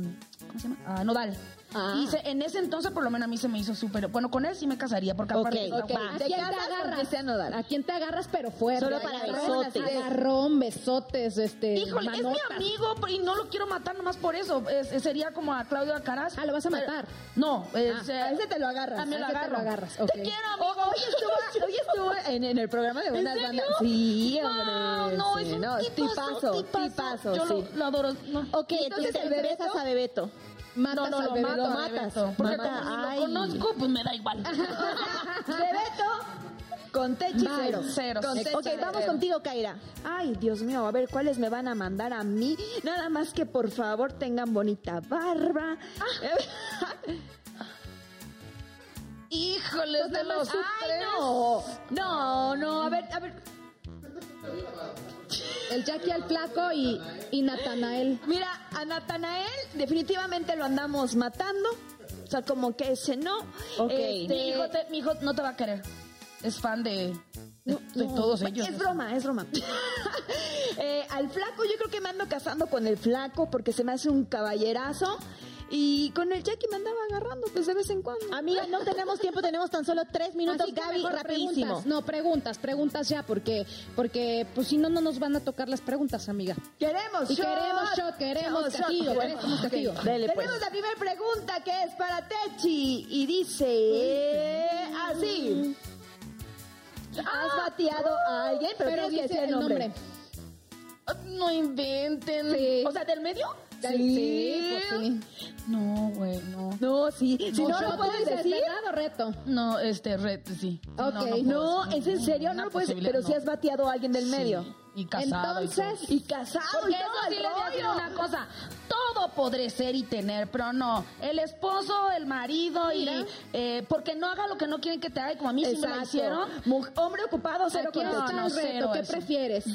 ¿cómo se llama? A Nodal. Ah. Y se- en ese entonces por lo menos a mí se me hizo súper, bueno, con él sí me casaría, porque aparte está ok. guapo. ¿A ¿Te quién te agarras? ¿A quién te agarras pero fuerte? Solo para besotes. Agarrón, besotes, este. Híjole, manotas. es mi amigo pero- y no lo quiero matar nomás por eso. Es- sería como a Claudio Alcaraz. Ah, ¿lo vas a Pero- matar? No, es, Ah, eh, A ese te lo agarras. a mí a lo ese te lo agarras, ok. Te quiero, amigo. O- hoy estuvo, hoy estuvo en, en el programa de unas serio? bandas. Sí, hombre. no, sí, es un no, tipazo, tipazo, tipazo, Yo sí. lo, lo adoro. No. Ok, entonces entonces el besas a Bebeto. Matas no, no, al lo mato, lo matas. Porque Mata- como ni ay. lo conozco, pues me da igual. [laughs] Bebeto con Techi Bye. cero. Con sí. Techi Ok, vamos contigo, Kaira. Ay, Dios mío, a ver cuáles me van a mandar a mí. Nada más que por favor tengan bonita barba. [laughs] Híjoles de los Ay, no. No, no, a ver, a ver. El Jackie al flaco y, y Natanael. Mira, a Natanael definitivamente lo andamos matando. O sea, como que ese no. Ok. Este, Mi, hijo te- mi hijo no te va a querer. Es fan de, de, no, de no, todos ellos. Es broma, es broma. [laughs] Eh, al flaco, yo creo que me ando casando con el flaco porque se me hace un caballerazo. Y con el Jackie me andaba agarrando, pues de vez en cuando. Amiga, no tenemos tiempo, tenemos tan solo tres minutos. Así que Gaby, rapidísimo. preguntas. No, preguntas, preguntas ya, porque, porque pues si no, no nos van a tocar las preguntas, amiga. Queremos Y shot. queremos shot, queremos Shot, castigo, shot. queremos castigo. Dele, pues. Tenemos la primera pregunta que es para Techi y dice así. ¿Has bateado a alguien? Pero, Pero tienes que dice decir el nombre. Ah, No inventen. Sí. O sea, ¿del medio? Sí, pues sí. No, güey, no. No, sí. Si no, lo puedes decir. ¿verdad o reto? No, este, red, sí. Sí, Ok, No, es en serio, no lo puedes Pero si has bateado a alguien del medio. Sí, Y casado. Entonces, Y casado Porque y eso sí les voy a decir una cosa. Todo podré ser y tener, pero no. El esposo, el marido y... Eh, porque no haga lo que no quieren que te haga y como a mí sí me lo hicieron. Hombre ocupado, cero aquí está no, el reto. cero ¿Qué eso. prefieres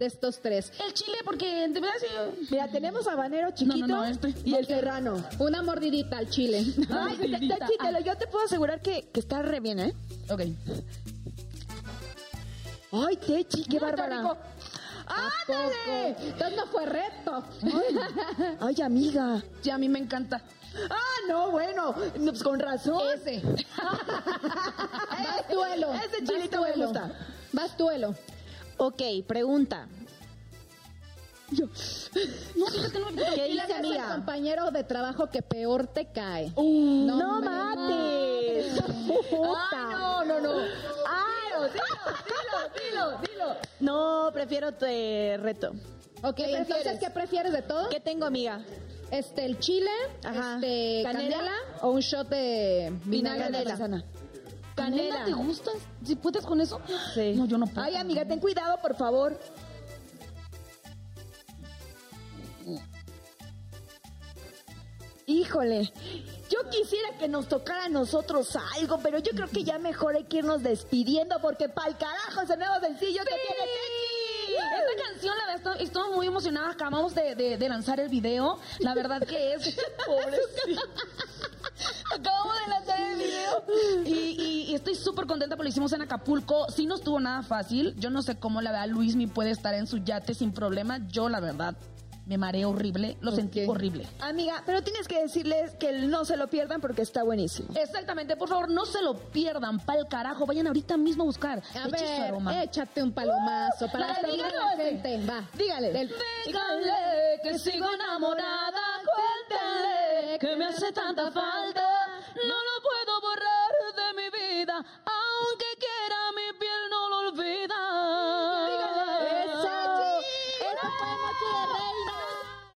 de estos tres? El chile, porque de verdad sí... Mira, tenemos habanero chiquito no, este. y el serrano. Una mordidita al chile. [laughs] Ay, mordidita. Te yo te puedo asegurar que, que está re bien, ¿eh? Ok. Ay, Techi, qué bárbara. ¡Ándale! Entonces no fue reto. [laughs] Ay, amiga. Sí, a mí me encanta. Ah, no, bueno, no, pues con razón. Ese. [laughs] Vas duelo. Ese chilito me gusta. Vas duelo. Ok, pregunta. No, no me ¿Qué ¿Quién dice, es el amiga? compañero de trabajo que peor te cae? Uh, No me mates. [laughs] Ay, no, no, no. Ay, dilo, dilo, dilo. No, prefiero te reto. Ok, entonces, prefieres? ¿qué prefieres de todo? ¿Qué tengo, amiga? Este, el chile, Ajá. este, ¿Canela? canela, o un shot de vinagre de manzana. Canela. ¿Te gustas? ¿Si puedes con eso? Sí. No, yo no puedo. Ay, amiga, ten cuidado, por favor. Híjole, yo quisiera que nos tocara a nosotros algo, pero yo creo que ya mejor hay que irnos despidiendo porque pa'l carajo ese nuevo sencillo que tiene. Esta canción, la verdad, estamos muy emocionadas. Acabamos de, de- de lanzar el video. La verdad que es... [laughs] Pobrecita. Acabamos de lanzar el video. Y, estoy súper contenta porque lo hicimos en Acapulco. Sí no estuvo nada fácil. Yo no sé cómo la verdad Luis mi puede estar en su yate sin problema. Yo, la verdad, me mareé horrible, lo okay. sentí horrible. Amiga, pero tienes que decirles que no se lo pierdan porque está buenísimo. Exactamente, por favor, no se lo pierdan, pa'l carajo. Vayan ahorita mismo a buscar. A Eche ver, su aroma. échate un palomazo uh, para dígale, la este. gente. Va, dígale. Del... Díganle que sigo enamorada, cuéntenle que me hace tanta falta. No lo puedo borrar de mi vida, aunque quiera mi piel